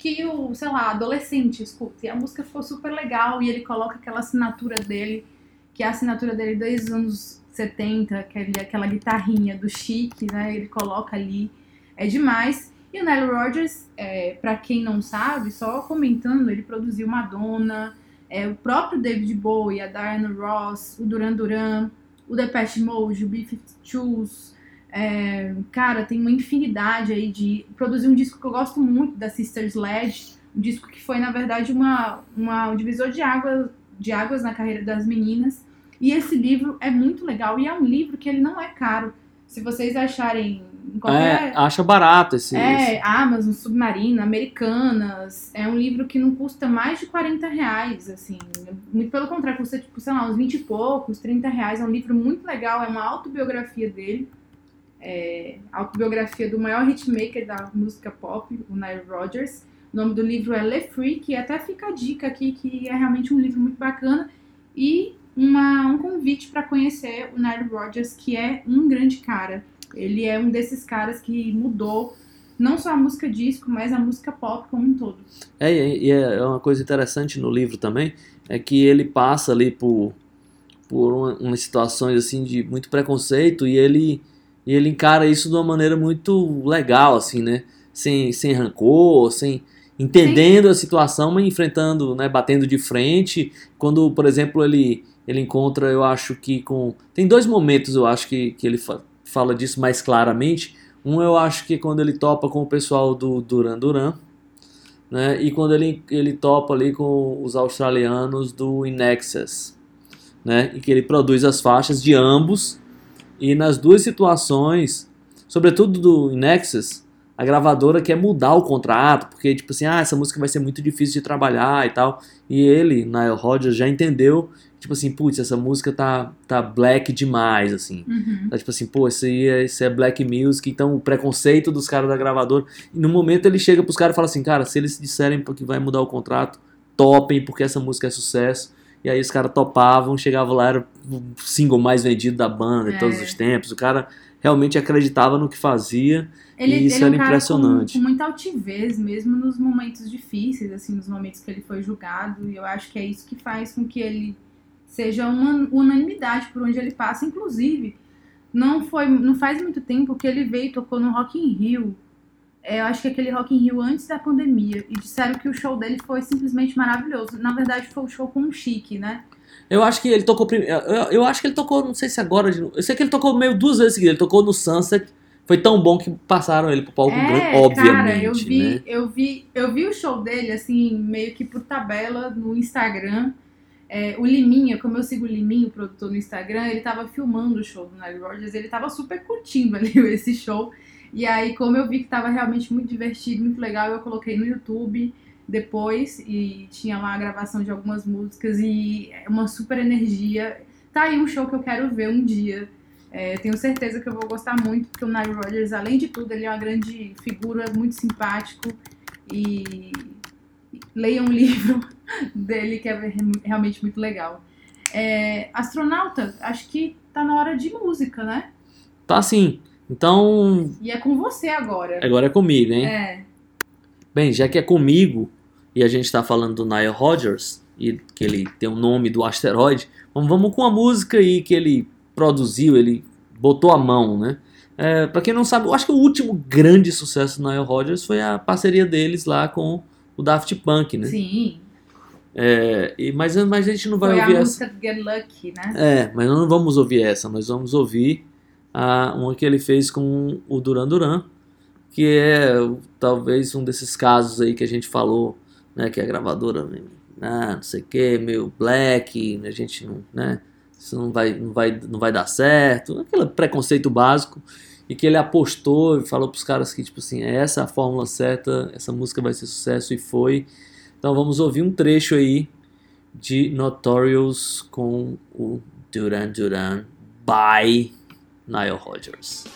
que o, sei lá, adolescente escuta. E a música ficou super legal e ele coloca aquela assinatura dele, que é a assinatura dele desde os anos 70, aquele, aquela guitarrinha do chique, né? Ele coloca ali. É demais. E o Nile Rodgers, é, para quem não sabe, só comentando, ele produziu Madonna, é, o próprio David Bowie, a Diana Ross, o Duran Duran, o Depeche Mode, o B-52s, é, cara, tem uma infinidade aí de... Produziu um disco que eu gosto muito, da Sisters Led, um disco que foi, na verdade, uma, uma, um divisor de, água, de águas na carreira das meninas. E esse livro é muito legal e é um livro que ele não é caro. Se vocês acharem em qualquer... É, acha barato esse, esse- É, Amazon, Submarino, Americanas. É um livro que não custa mais de 40 reais, assim. Muito pelo contrário, custa, tipo, sei lá, uns 20 e poucos, 30 reais. É um livro muito legal, é uma autobiografia dele. É, autobiografia do maior hitmaker da música pop, o Nile Rodgers. O nome do livro é Le Freak, e até fica a dica aqui que é realmente um livro muito bacana. E uma, um convite para conhecer o Nile Rodgers, que é um grande cara. Ele é um desses caras que mudou não só a música disco, mas a música pop como um todo. É, e e é uma coisa interessante no livro também, é que ele passa ali por, por uma- umas situações assim de muito preconceito e ele, e ele encara isso de uma maneira muito legal, assim, né? Sem, sem rancor, sem entendendo a situação, mas enfrentando, né? Batendo de frente. Quando, por exemplo, ele, ele encontra, eu acho que com... Tem dois momentos, eu acho, que, que ele fala disso mais claramente. Um eu acho que quando ele topa com o pessoal do Duran Duran, né? E quando ele, ele topa ali com os australianos do In Excess, né? E que ele produz as faixas de ambos. E nas duas situações, sobretudo do In Excess, a gravadora quer mudar o contrato, porque tipo assim, ah, essa música vai ser muito difícil de trabalhar e tal. E ele, Nile Rodgers, já entendeu tipo assim, putz, essa música tá, tá black demais, assim. Uhum. Tá tipo assim, pô, isso aí é, isso é black music, então o preconceito dos caras da gravadora. E no momento ele chega pros caras e fala assim, cara, se eles disserem que vai mudar o contrato, topem, porque essa música é sucesso. E aí os caras topavam, chegavam lá, era o single mais vendido da banda de todos É. os tempos. O cara realmente acreditava no que fazia. Ele, E isso ele é um era cara impressionante. Com, com muita altivez, mesmo nos momentos difíceis, assim, nos momentos que ele foi julgado. E eu acho que é isso que faz com que ele seja uma unanimidade por onde ele passa. Inclusive, não foi, não faz muito tempo que ele veio e tocou no Rock in Rio. É, eu acho que aquele Rock in Rio antes da pandemia. E disseram que o show dele foi simplesmente maravilhoso. Na verdade, foi o show com o Chique, né? Eu acho que ele tocou primeiro. Eu, eu acho que ele tocou, não sei se agora. Eu sei que ele tocou meio duas vezes seguidas. Ele tocou no Sunset. Foi tão bom que passaram ele pro palco grande, obviamente. É, Cara, eu vi, né? eu vi, eu vi o show dele assim, meio que por tabela no Instagram. É, o Liminha, como eu sigo o Liminha, o produtor no Instagram, ele tava filmando o show do Nile Rodgers, ele tava super curtindo ali esse show. E aí, como eu vi que tava realmente muito divertido, muito legal, eu coloquei no YouTube depois e tinha lá a gravação de algumas músicas e uma super energia. Tá aí um show que eu quero ver um dia. É, tenho certeza que eu vou gostar muito, porque o Nile Rodgers, além de tudo, ele é uma grande figura, muito simpático. E leiam um livro dele, que é realmente muito legal. É, astronauta, acho que tá na hora de música, né? Tá assim. Então, E é com você agora. agora é comigo, hein? É, Bem, já que é comigo e a gente tá falando do Nile Rodgers, e que ele tem o nome do asteroide, vamos, vamos com a música aí que ele produziu, ele botou a mão, né? É, pra quem não sabe, eu acho que o último grande sucesso do Nile Rodgers foi a parceria deles lá com o Daft Punk, né? sim. É, e, mas, mas a gente não vai Foi a ouvir essa. música do Get Lucky, né? É, mas nós não vamos ouvir essa, nós vamos ouvir a, uma que ele fez com o Duran Duran, que é talvez um desses casos aí que a gente falou, né, que a gravadora, ah, não sei o que, meio black, a gente não, né, isso não vai, não vai, não vai dar certo, aquele preconceito básico, e que ele apostou e falou pros caras que, tipo assim, essa é a fórmula certa, essa música vai ser sucesso, e foi. Então vamos ouvir um trecho aí de Notorious com o Duran Duran by Nile Rodgers.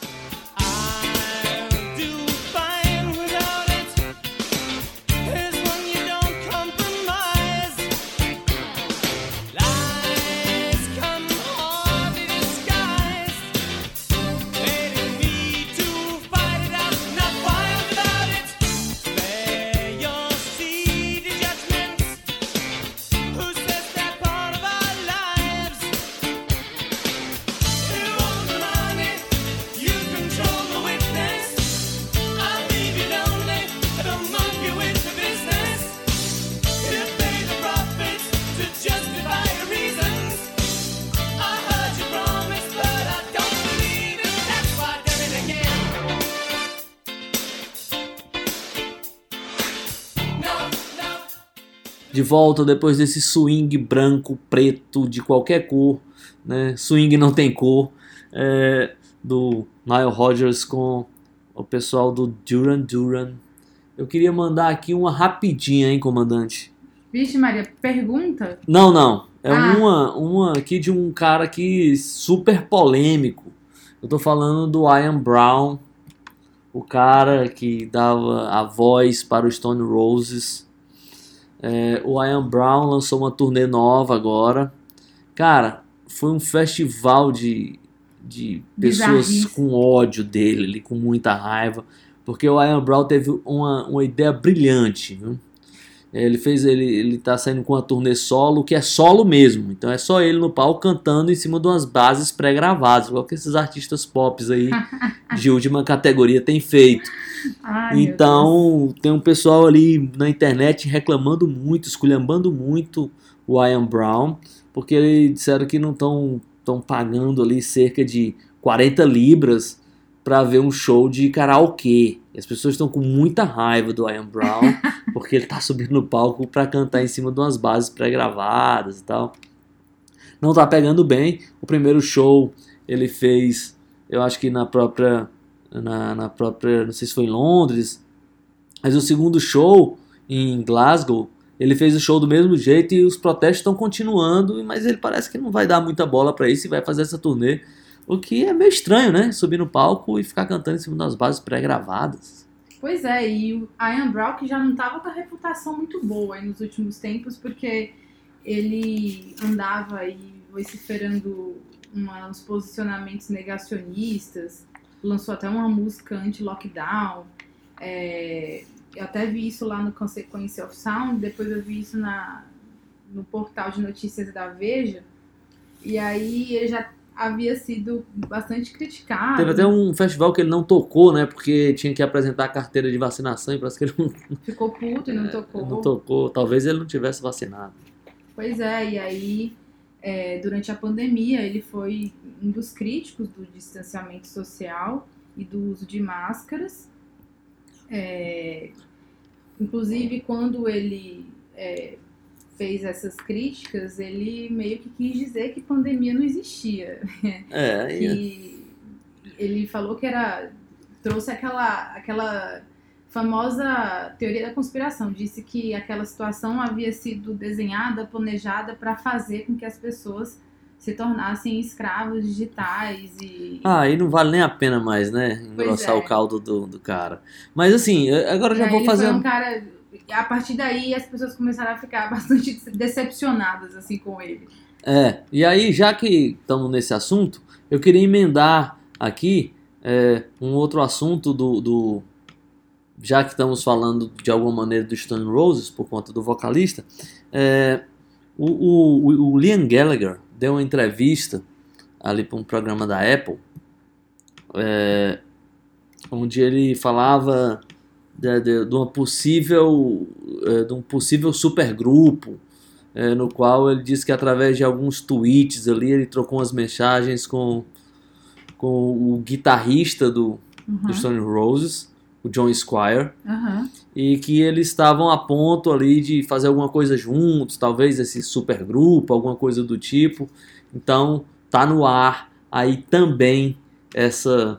De volta depois desse swing branco, preto, de qualquer cor, né? Swing não tem cor, é, do Nile Rodgers com o pessoal do Duran Duran. Eu queria mandar aqui uma rapidinha, hein, comandante? Vixe, Maria, pergunta? Não, não. É Ah. uma, uma aqui de um cara que super polêmico. Eu tô falando do Ian Brown, o cara que dava a voz para o Stone Roses. É, o Ian Brown lançou uma turnê nova agora. Cara, foi um festival de, de pessoas Bizarrice. com ódio dele, com muita raiva. Porque o Ian Brown teve uma, uma ideia brilhante, viu? Ele fez, ele, ele tá saindo com a turnê solo, que é solo mesmo. Então é só ele no palco cantando em cima de umas bases pré-gravadas, igual que esses artistas pop aí de última categoria têm feito. Ai. Então tem um pessoal ali na internet reclamando muito, esculhambando muito o Ian Brown, porque eles disseram que não estão estão pagando ali cerca de 40 libras para ver um show de karaokê. E as pessoas estão com muita raiva do Ian Brown, porque ele tá subindo no palco para cantar em cima de umas bases pré-gravadas e tal. Não tá pegando bem. O primeiro show ele fez, eu acho que na própria na, na própria, não sei se foi em Londres, mas o segundo show em Glasgow ele fez o show do mesmo jeito e os protestos estão continuando, mas ele parece que não vai dar muita bola pra isso e vai fazer essa turnê. O que é meio estranho, né? Subir no palco e ficar cantando em cima das bases pré-gravadas. Pois é, e o Ian que já não tava com a reputação muito boa nos últimos tempos, porque ele andava aí vociferando uns posicionamentos negacionistas, lançou até uma música anti-lockdown. é, eu até vi isso lá no Consequence of Sound, depois eu vi isso na, no portal de notícias da Veja, e aí ele já havia sido bastante criticado. Teve até um festival que ele não tocou, né? Porque tinha que apresentar a carteira de vacinação e parece que ele não, Ficou puto e não tocou. não tocou. Talvez ele não tivesse vacinado. Pois é, e aí, é, durante a pandemia, ele foi um dos críticos do distanciamento social e do uso de máscaras. É, inclusive, quando ele é, fez essas críticas, ele meio que quis dizer que pandemia não existia. É, aí- que ele falou que era trouxe aquela aquela famosa teoria da conspiração disse que aquela situação havia sido desenhada planejada para fazer com que as pessoas se tornassem escravos digitais e Ah, aí não vale nem a pena mais, né? Engrossar é. o caldo do, do cara. Mas assim, agora já vou fazer. foi um cara a partir daí as pessoas começaram a ficar bastante decepcionadas assim com ele É, e aí, já que estamos nesse assunto, eu queria emendar aqui é, um outro assunto do, do- Já que estamos falando de alguma maneira do Stone Roses, por conta do vocalista, é, o, o- o- Liam Gallagher deu uma entrevista ali para um programa da Apple, é, onde ele falava de, de, de uma possível, é, de um possível supergrupo é, no qual ele disse que através de alguns tweets ali ele trocou umas mensagens com, com o guitarrista do, do Uhum, Stone Roses, o John Squire, uhum. e que eles estavam a ponto ali de fazer alguma coisa juntos, talvez esse supergrupo, alguma coisa do tipo. Então tá no ar aí também essa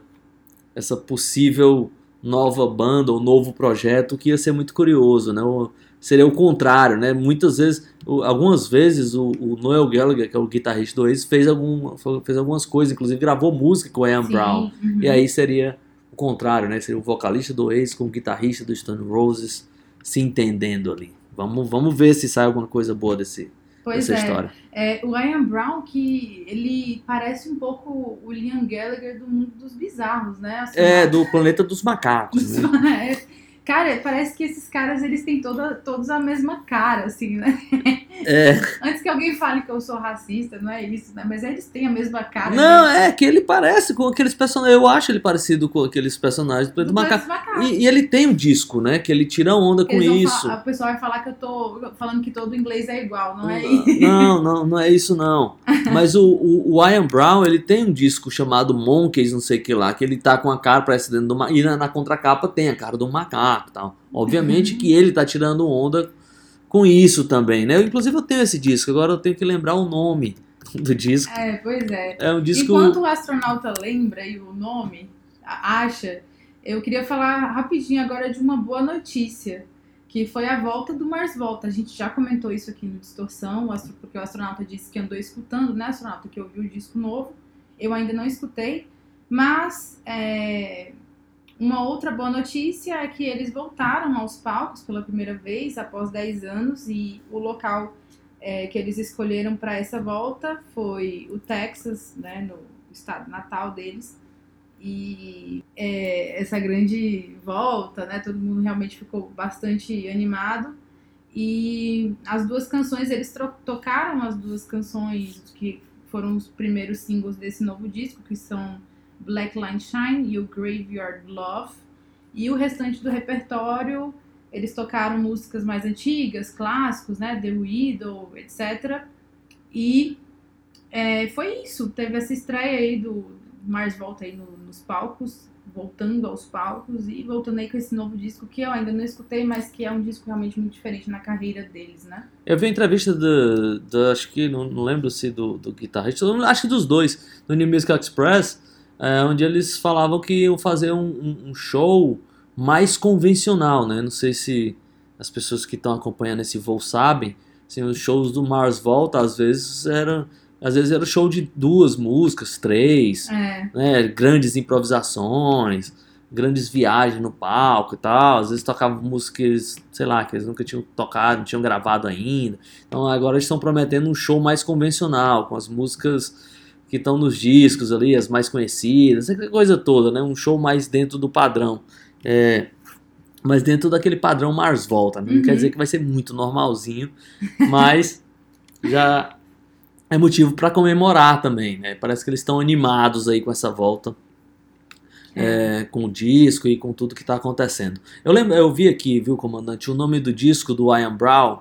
essa possível nova banda ou novo projeto que ia ser muito curioso, né? O- seria o contrário, né? Muitas vezes, o- algumas vezes o, o Noel Gallagher, que é o guitarrista do Oasis, fez, algum, fez algumas coisas, inclusive gravou música com o Ian Sim, Brown. uhum. E aí seria o contrário, né? Seria o vocalista do Oasis com o guitarrista do Stone Roses se entendendo ali. Vamos, vamos ver se sai alguma coisa boa desse, pois dessa é. história. É, o Ian Brown, que ele parece um pouco o Liam Gallagher do mundo dos bizarros, né? Assim, É, do Planeta dos Macacos, né? É, Cara, parece que esses caras, eles têm toda, todos a mesma cara, assim, né? É, Antes que alguém fale que eu sou racista, não é isso, né? Mas eles têm a mesma cara. não, né? é que ele parece com aqueles personagens. Eu acho ele parecido com aqueles personagens do Do Macacos. E, e ele tem um disco, né? Que ele tira onda com Eles vão isso. falar- a pessoa vai falar que eu tô falando que todo inglês é igual, não é isso? Não, não, não é isso não. Mas o, o, o Ian Brown, ele tem um disco chamado Monkeys, não sei o que lá, que ele tá com a cara parece dentro do E na, na contracapa tem a cara do macaco tal. Obviamente que ele tá tirando onda com isso também, né? Eu, inclusive eu tenho esse disco, agora eu tenho que lembrar o nome do disco. É, pois é. É um disco. Enquanto o astronauta lembra e o nome, acha, eu queria falar rapidinho agora de uma boa notícia, que foi a volta do Mars Volta. A gente já comentou isso aqui no Distorção, porque o astronauta disse que andou escutando, né, astronauta, que ouviu o disco novo. Eu ainda não escutei, mas é, uma outra boa notícia é que eles voltaram aos palcos pela primeira vez após 10 anos e o local é, que eles escolheram para essa volta foi o Texas, né, no estado natal deles. E é, essa grande volta, né, todo mundo realmente ficou bastante animado. E as duas canções, eles tocaram as duas canções que foram os primeiros singles desse novo disco, que são Black Line Shine e o Graveyard Love. E o restante do repertório eles tocaram músicas mais antigas, clássicos, né? The Widow, etc. E é, foi isso. Teve essa estreia aí do Mars Volta aí no- nos palcos, voltando aos palcos e voltando aí com esse novo disco que eu ainda não escutei, mas que é um disco realmente muito diferente na carreira deles, né? Eu vi a entrevista do, do- acho que, não, não lembro se do, do guitarrista, acho que dos dois, do New Musical Express, é, onde eles falavam que iam fazer um, um- show mais convencional, né? Não sei se as pessoas que estão acompanhando esse voo sabem, assim, os shows do Mars Volta às vezes eram às vezes era show de duas músicas, três, É, né, grandes improvisações, grandes viagens no palco e tal. Às vezes tocavam músicas, sei lá, que eles nunca tinham tocado, não tinham gravado ainda. Então agora eles estão prometendo um show mais convencional, com as músicas que estão nos discos ali, as mais conhecidas, aquela coisa toda, né? Um show mais dentro do padrão. É, mas dentro daquele padrão Mars Volta. né? Não quer Uhum. dizer que vai ser muito normalzinho, mas já é motivo para comemorar também, né? Parece que eles estão animados aí com essa volta. é, com o disco e com tudo que está acontecendo. Eu lembro, eu vi aqui, viu, comandante, o nome do disco do Ian Brown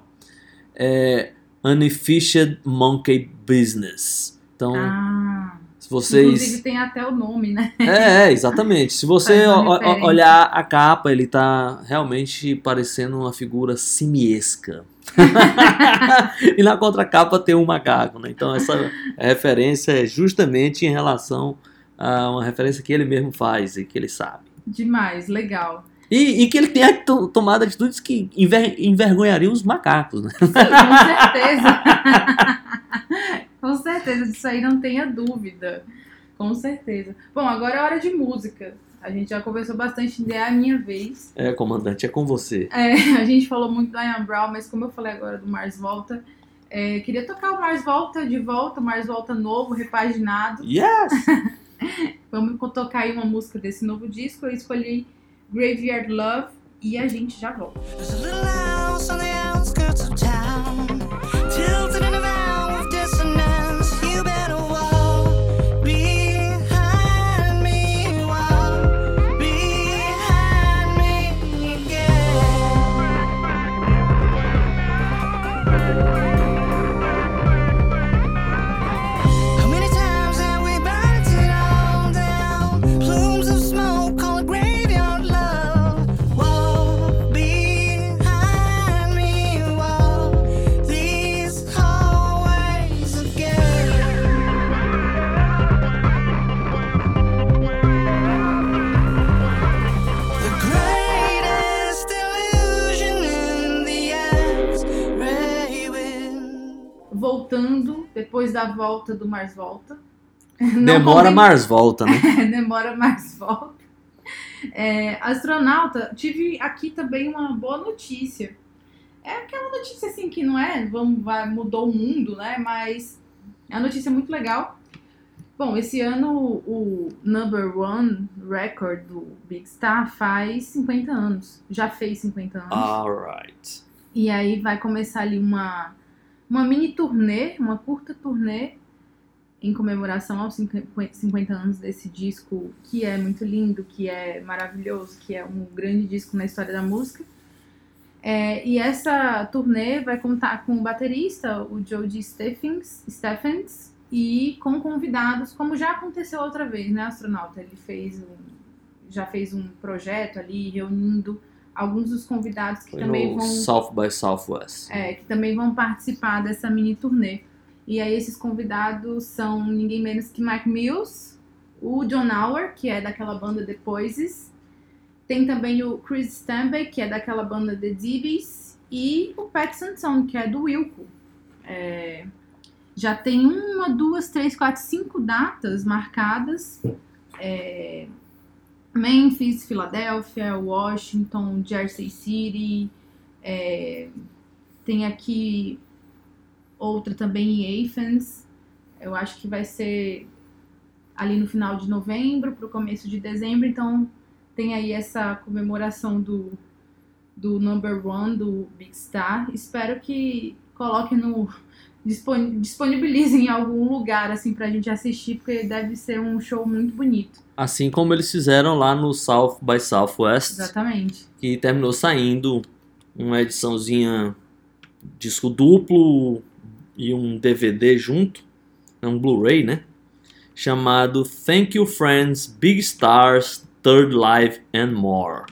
é Unefficient Monkey Business. Então, ah, se vocês inclusive tem até o nome, né? é, é, exatamente. Se você olhar a capa, ele tá realmente parecendo uma figura simiesca. e na contracapa tem um macaco, né? Então essa referência é justamente em relação a uma referência que ele mesmo faz e que ele sabe. Demais, legal. E, e que ele tenha to- tomado atitudes que enver- envergonhariam os macacos, né? Sim, com certeza. com certeza, disso aí não tenha dúvida. Com certeza. Bom, agora é hora de música. A gente já conversou bastante, é a minha vez. É, comandante, é com você. É, a gente falou muito do Ian Brown, mas como eu falei agora do Mars Volta, é, queria tocar o Mars Volta de volta, o Mars Volta novo, repaginado. Yes! Vamos tocar aí uma música desse novo disco. Eu escolhi Graveyard Love e a gente já volta. There's depois da volta do Mars Volta. Demora, combina- Mars volta, né? Demora mais volta. É, astronauta, tive aqui também uma boa notícia. É aquela notícia assim que não é, vamos, vai, mudou o mundo, né? Mas é uma notícia muito legal. Bom, esse ano o Number One Record do Big Star faz 50 anos. Já fez 50 anos. Alright. E aí vai começar ali uma, uma mini turnê, uma curta turnê em comemoração aos 50 50 anos desse disco que é muito lindo, que é maravilhoso, que é um grande disco na história da música. É, e essa turnê vai contar com o baterista, o Jody Stephens, Stephens, e com convidados, como já aconteceu outra vez, né, astronauta? Ele fez um, já fez um projeto ali reunindo alguns dos convidados que Foi também vão South by Southwest. é, que também vão participar dessa mini turnê. E aí esses convidados são ninguém menos que Mike Mills, o John Auer, que é daquela banda The Poises, tem também o Chris Stanback, que é daquela banda The DBs, e o Pat Sanson, que é do Wilco. É, já tem uma, duas, três, quatro, cinco datas marcadas. É, Memphis, Filadélfia, Washington, Jersey City, é, tem aqui outra também em Athens. Eu acho que vai ser ali no final de novembro para o começo de dezembro. Então tem aí essa comemoração do, do number one do Big Star. Espero que coloquem no disponibilizem em algum lugar assim pra gente assistir, porque deve ser um show muito bonito. Assim como eles fizeram lá no South by Southwest, Exatamente. que terminou saindo uma ediçãozinha disco duplo e um DVD junto, é um Blu-ray, né? Chamado Thank You Friends, Big Stars, Third Live and More.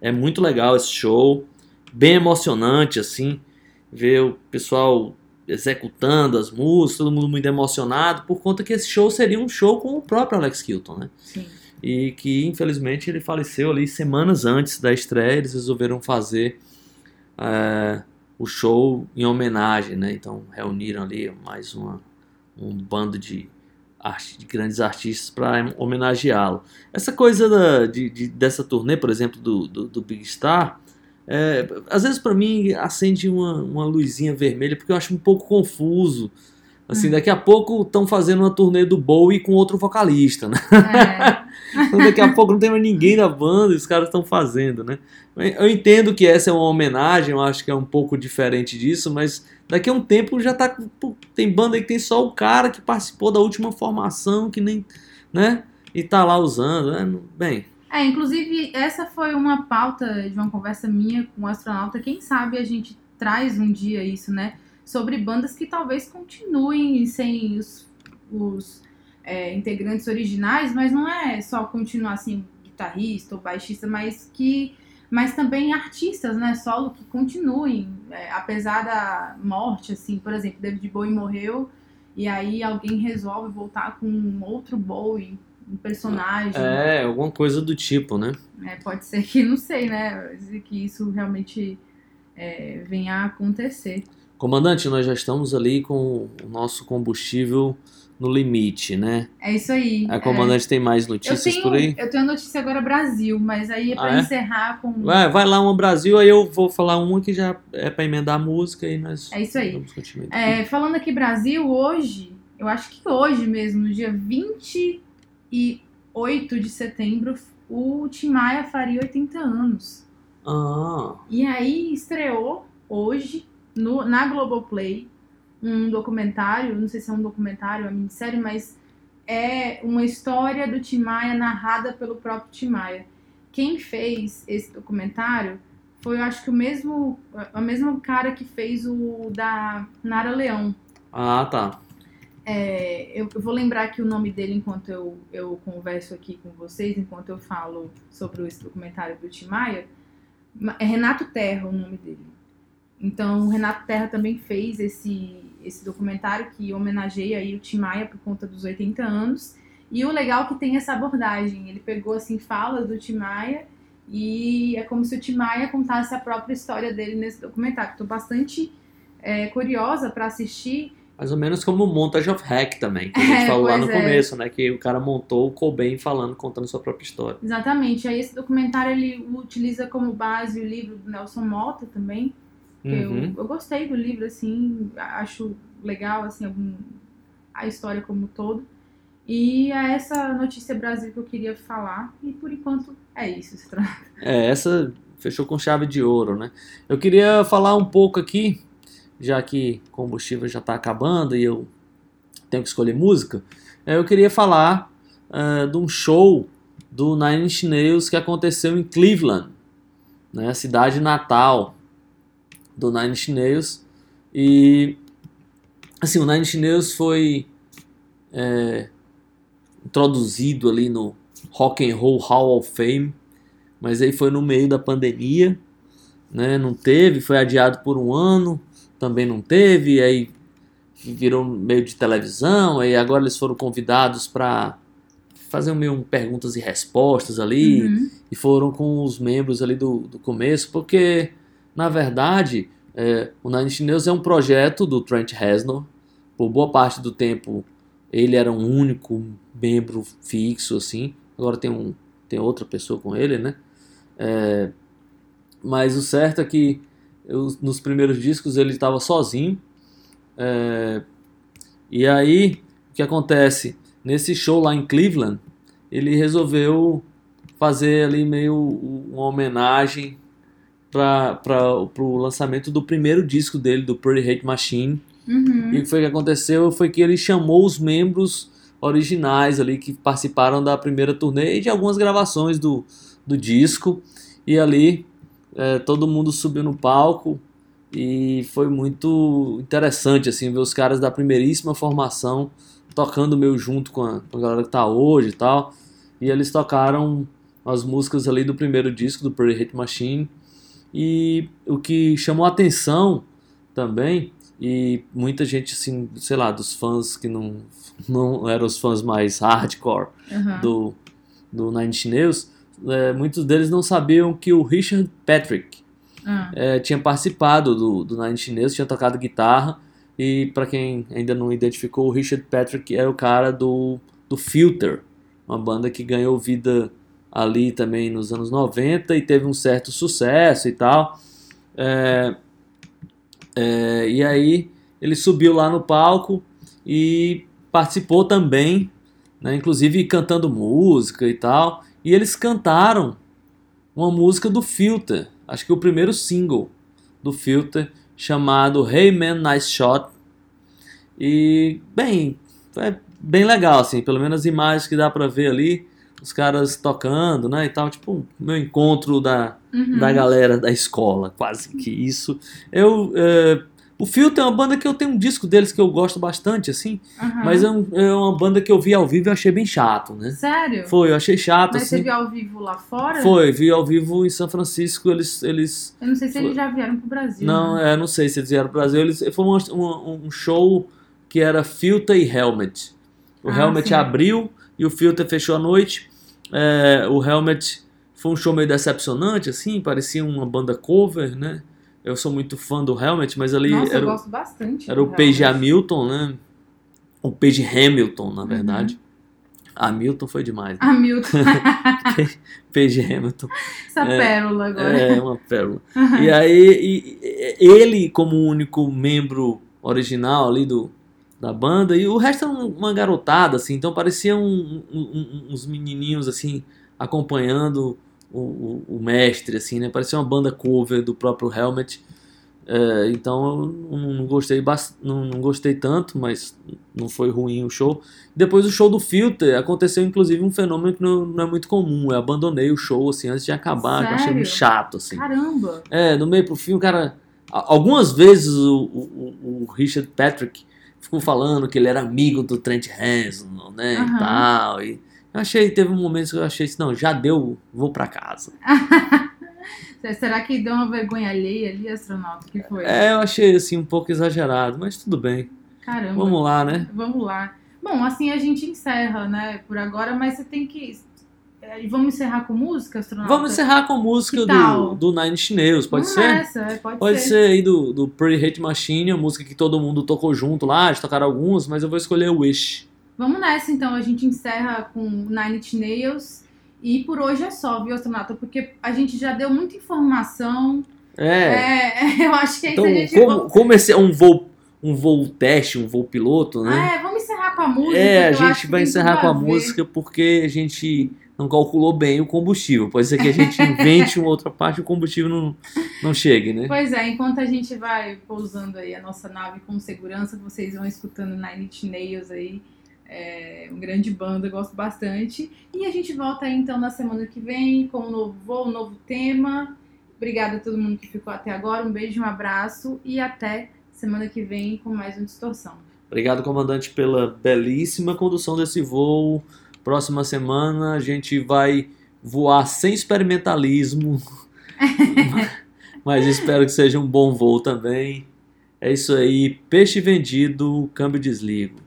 É muito legal esse show, bem emocionante assim, ver o pessoal executando as músicas, todo mundo muito emocionado, por conta que esse show seria um show com o próprio Alex Kilton, né? Sim. e que infelizmente ele faleceu ali semanas antes da estreia. Eles resolveram fazer é, o show em homenagem, né? Então reuniram ali mais uma, um bando de, de grandes artistas para homenageá-lo. Essa coisa da- de, de- dessa turnê, por exemplo, do, do, do Big Star, é, às vezes para mim acende uma, uma luzinha vermelha porque eu acho um pouco confuso. Assim, daqui a pouco estão fazendo uma turnê do Bowie com outro vocalista, né? É, Então, daqui a pouco não tem mais ninguém da banda e os caras estão fazendo, né? Eu entendo que essa é uma homenagem, eu acho que é um pouco diferente disso, mas daqui a um tempo já tá. Tem banda aí que tem só o cara que participou da última formação, que nem. né? E tá lá usando, né? Bem, É, inclusive, essa foi uma pauta de uma conversa minha com um astronauta. Quem sabe a gente traz um dia isso, né? Sobre bandas que talvez continuem sem os, os, é, integrantes originais, mas não é só continuar assim, guitarrista ou baixista, mas que. Mas também artistas, né, solo que continuem, é, apesar da morte, assim, por exemplo, David Bowie morreu e aí alguém resolve voltar com um outro Bowie, um personagem. é, alguma coisa do tipo, né? É, pode ser que, não sei, né? Que isso realmente é, venha a acontecer. Comandante, nós já estamos ali com o nosso combustível no limite, né? É isso aí. A comandante tem mais é. notícias tenho, por aí? eu tenho a notícia agora Brasil, mas aí é pra Ah, é? encerrar com. Vai, vai lá uma Brasil, aí eu vou falar uma que já é pra emendar a música e nós É isso aí. vamos continuar. É, falando aqui Brasil, hoje, eu acho que hoje mesmo, no dia 28 de setembro, o Tim Maia faria 80 anos. Ah, E aí estreou hoje no, na Globoplay um documentário, não sei se é um documentário uma minissérie, mas é uma história do Tim Maia narrada pelo próprio Tim Maia. Quem fez esse documentário foi, eu acho que o mesmo, a mesma cara que fez o da Nara Leão. ah, tá. É, eu, eu vou lembrar aqui o nome dele enquanto eu, eu converso aqui com vocês, enquanto eu falo sobre esse documentário do Tim Maia. Ma- É Renato Terra o nome dele. Então, o Renato Terra também fez esse, esse documentário que homenageia aí o Tim Maia por conta dos 80 anos. E o legal é que tem essa abordagem. Ele pegou, assim, falas do Tim Maia e é como se o Tim Maia contasse a própria história dele nesse documentário. Estou bastante é, curiosa para assistir. Mais ou menos como o Montage of Hack também, que a gente É, falou lá no é. começo, né? Que o cara montou o Cobain falando, contando sua própria história. Exatamente. Aí esse documentário ele utiliza como base o livro do Nelson Mota também. que eu, Uhum. eu gostei do livro, assim, acho legal, assim, algum, a história como um todo. E é essa notícia Brasil que eu queria falar. E por enquanto é isso. se trata. É, essa fechou com chave de ouro, né? Eu queria falar um pouco aqui, já que combustível já está acabando e eu tenho que escolher música, é, eu queria falar ah, de um show do Nine Inch Nails que aconteceu em Cleveland, né, a cidade natal do Nine Inch Nails. E, assim, o Nine Inch Nails foi é, introduzido ali no Rock and Roll Hall of Fame, mas aí foi no meio da pandemia, né? Não teve, foi adiado por um ano, também não teve, aí virou meio de televisão, aí agora eles foram convidados para fazer meio um perguntas e respostas ali, Uhum. e foram com os membros ali do, do começo, porque na verdade é, o Nine Inch Nails é um projeto do Trent Reznor, por boa parte do tempo ele era um único membro fixo assim, agora tem um tem outra pessoa com ele, né? É, mas o certo é que eu- nos primeiros discos ele estava sozinho. É, e aí, o que acontece? Nesse show lá em Cleveland, ele resolveu fazer ali meio uma homenagem para o lançamento do primeiro disco dele, do Pretty Hate Machine. Uhum. E o que foi que aconteceu foi que ele chamou os membros originais ali que participaram da primeira turnê e de algumas gravações do, do disco. E ali eh, todo mundo subiu no palco e foi muito interessante assim ver os caras da primeiríssima formação tocando meio junto com a, com a galera que tá hoje e tal. E eles tocaram as músicas ali do primeiro disco do Pretty Hate Machine. E o que chamou a atenção também e muita gente assim, sei lá, dos fãs que não não eram os fãs mais hardcore Uhum. do, do Nine Inch Nails, é, muitos deles não sabiam que o Richard Patrick, Ah, é, tinha participado do, do Nine Nails, tinha tocado guitarra. E para quem ainda não identificou, o Richard Patrick era o cara do, do Filter, uma banda que ganhou vida ali também nos anos 90 e teve um certo sucesso e tal. É, é, e aí ele subiu lá no palco e participou também, né, inclusive cantando música e tal. E eles cantaram uma música do Filter, acho que o primeiro single do Filter, chamado Hey Man Nice Shot. E, bem, é bem legal, assim, pelo menos as imagens que dá pra ver ali, os caras tocando, né, e tal, tipo, meu encontro da, uhum. da galera da escola, quase que isso. Eu, é, o Filter é uma banda que eu tenho um disco deles que eu gosto bastante, assim, Aham. mas é, um- é uma banda que eu vi ao vivo e achei bem chato, né? Sério? Foi, eu achei chato, Mas assim. você viu ao vivo lá fora? Foi, vi ao vivo em São Francisco, eles, eles Eu não sei se Foi. eles já vieram pro Brasil. não, né? é, não sei se eles vieram pro Brasil, eles, foi uma- uma- um show que era Filter e Helmet. O Ah, Helmet sim. abriu e o Filter fechou a noite. É, o Helmet foi um show meio decepcionante, assim, parecia uma banda cover, né? Eu sou muito fã do Helmet, mas ali Nossa, eu era, o- gosto bastante. era o Page Helmet. Hamilton, né? O Page Hamilton, Uhum. na verdade. Hamilton foi demais. Né? Hamilton, Page Hamilton. essa É, pérola agora. É, uma pérola. E aí, e- ele como único membro original ali do, da banda, e o resto era um- uma garotada, assim, então parecia um- um- um- uns menininhos, assim, acompanhando o, o- o mestre, assim, né? Parecia uma banda cover do próprio Helmet. É, então eu não, gostei não, não gostei tanto, mas não foi ruim o show. Depois do show do Filter, aconteceu inclusive um fenômeno que não, não é muito comum. Eu abandonei o show assim antes de acabar, que eu achei Sério? muito chato assim. Caramba. É, no meio pro fim, o cara. Algumas vezes o, o- o Richard Patrick ficou falando que ele era amigo do Trent Reznor, né? Aham. E tal. E eu achei, teve um momento que eu achei assim, não, já deu, vou pra casa. Será que deu uma vergonha alheia ali, astronauta? que foi? É, eu achei assim um pouco exagerado, mas tudo bem. Caramba. Vamos lá, né? Vamos lá. Bom, assim a gente encerra, né, por agora, mas você tem que. é, Vamos encerrar com música, astronauta? Vamos encerrar com música do, do Nine Inch Nails, pode Vamos ser? Nessa, é, pode, Pode ser. ser aí do, do Pretty Hate Machine, a música que todo mundo tocou junto lá, de tocar algumas, mas eu vou escolher Wish. Vamos nessa, então. A gente encerra com Nine Inch Nails. E por hoje é só, viu, astronauta? Porque a gente já deu muita informação. É. É, eu acho que aí Então, se a gente. como, como esse é um voo, um voo teste, um voo piloto, né? É, vamos encerrar com a música. É, a gente vai encerrar com a ver. música porque a gente não calculou bem o combustível. Pode ser que a gente invente uma outra parte e o combustível não, não chegue, né? Pois é, enquanto a gente vai pousando aí a nossa nave com segurança, vocês vão escutando Nine Inch Nails aí. É uma grande banda, eu gosto bastante. E a gente volta aí então na semana que vem com um novo voo, um novo tema. Obrigada a todo mundo que ficou até agora. Um beijo, um abraço e até semana que vem com mais um Distorção. Obrigado, comandante, pela belíssima condução desse voo. Próxima semana a gente vai voar sem experimentalismo, mas espero que seja um bom voo também. É isso aí, peixe vendido, câmbio desligo.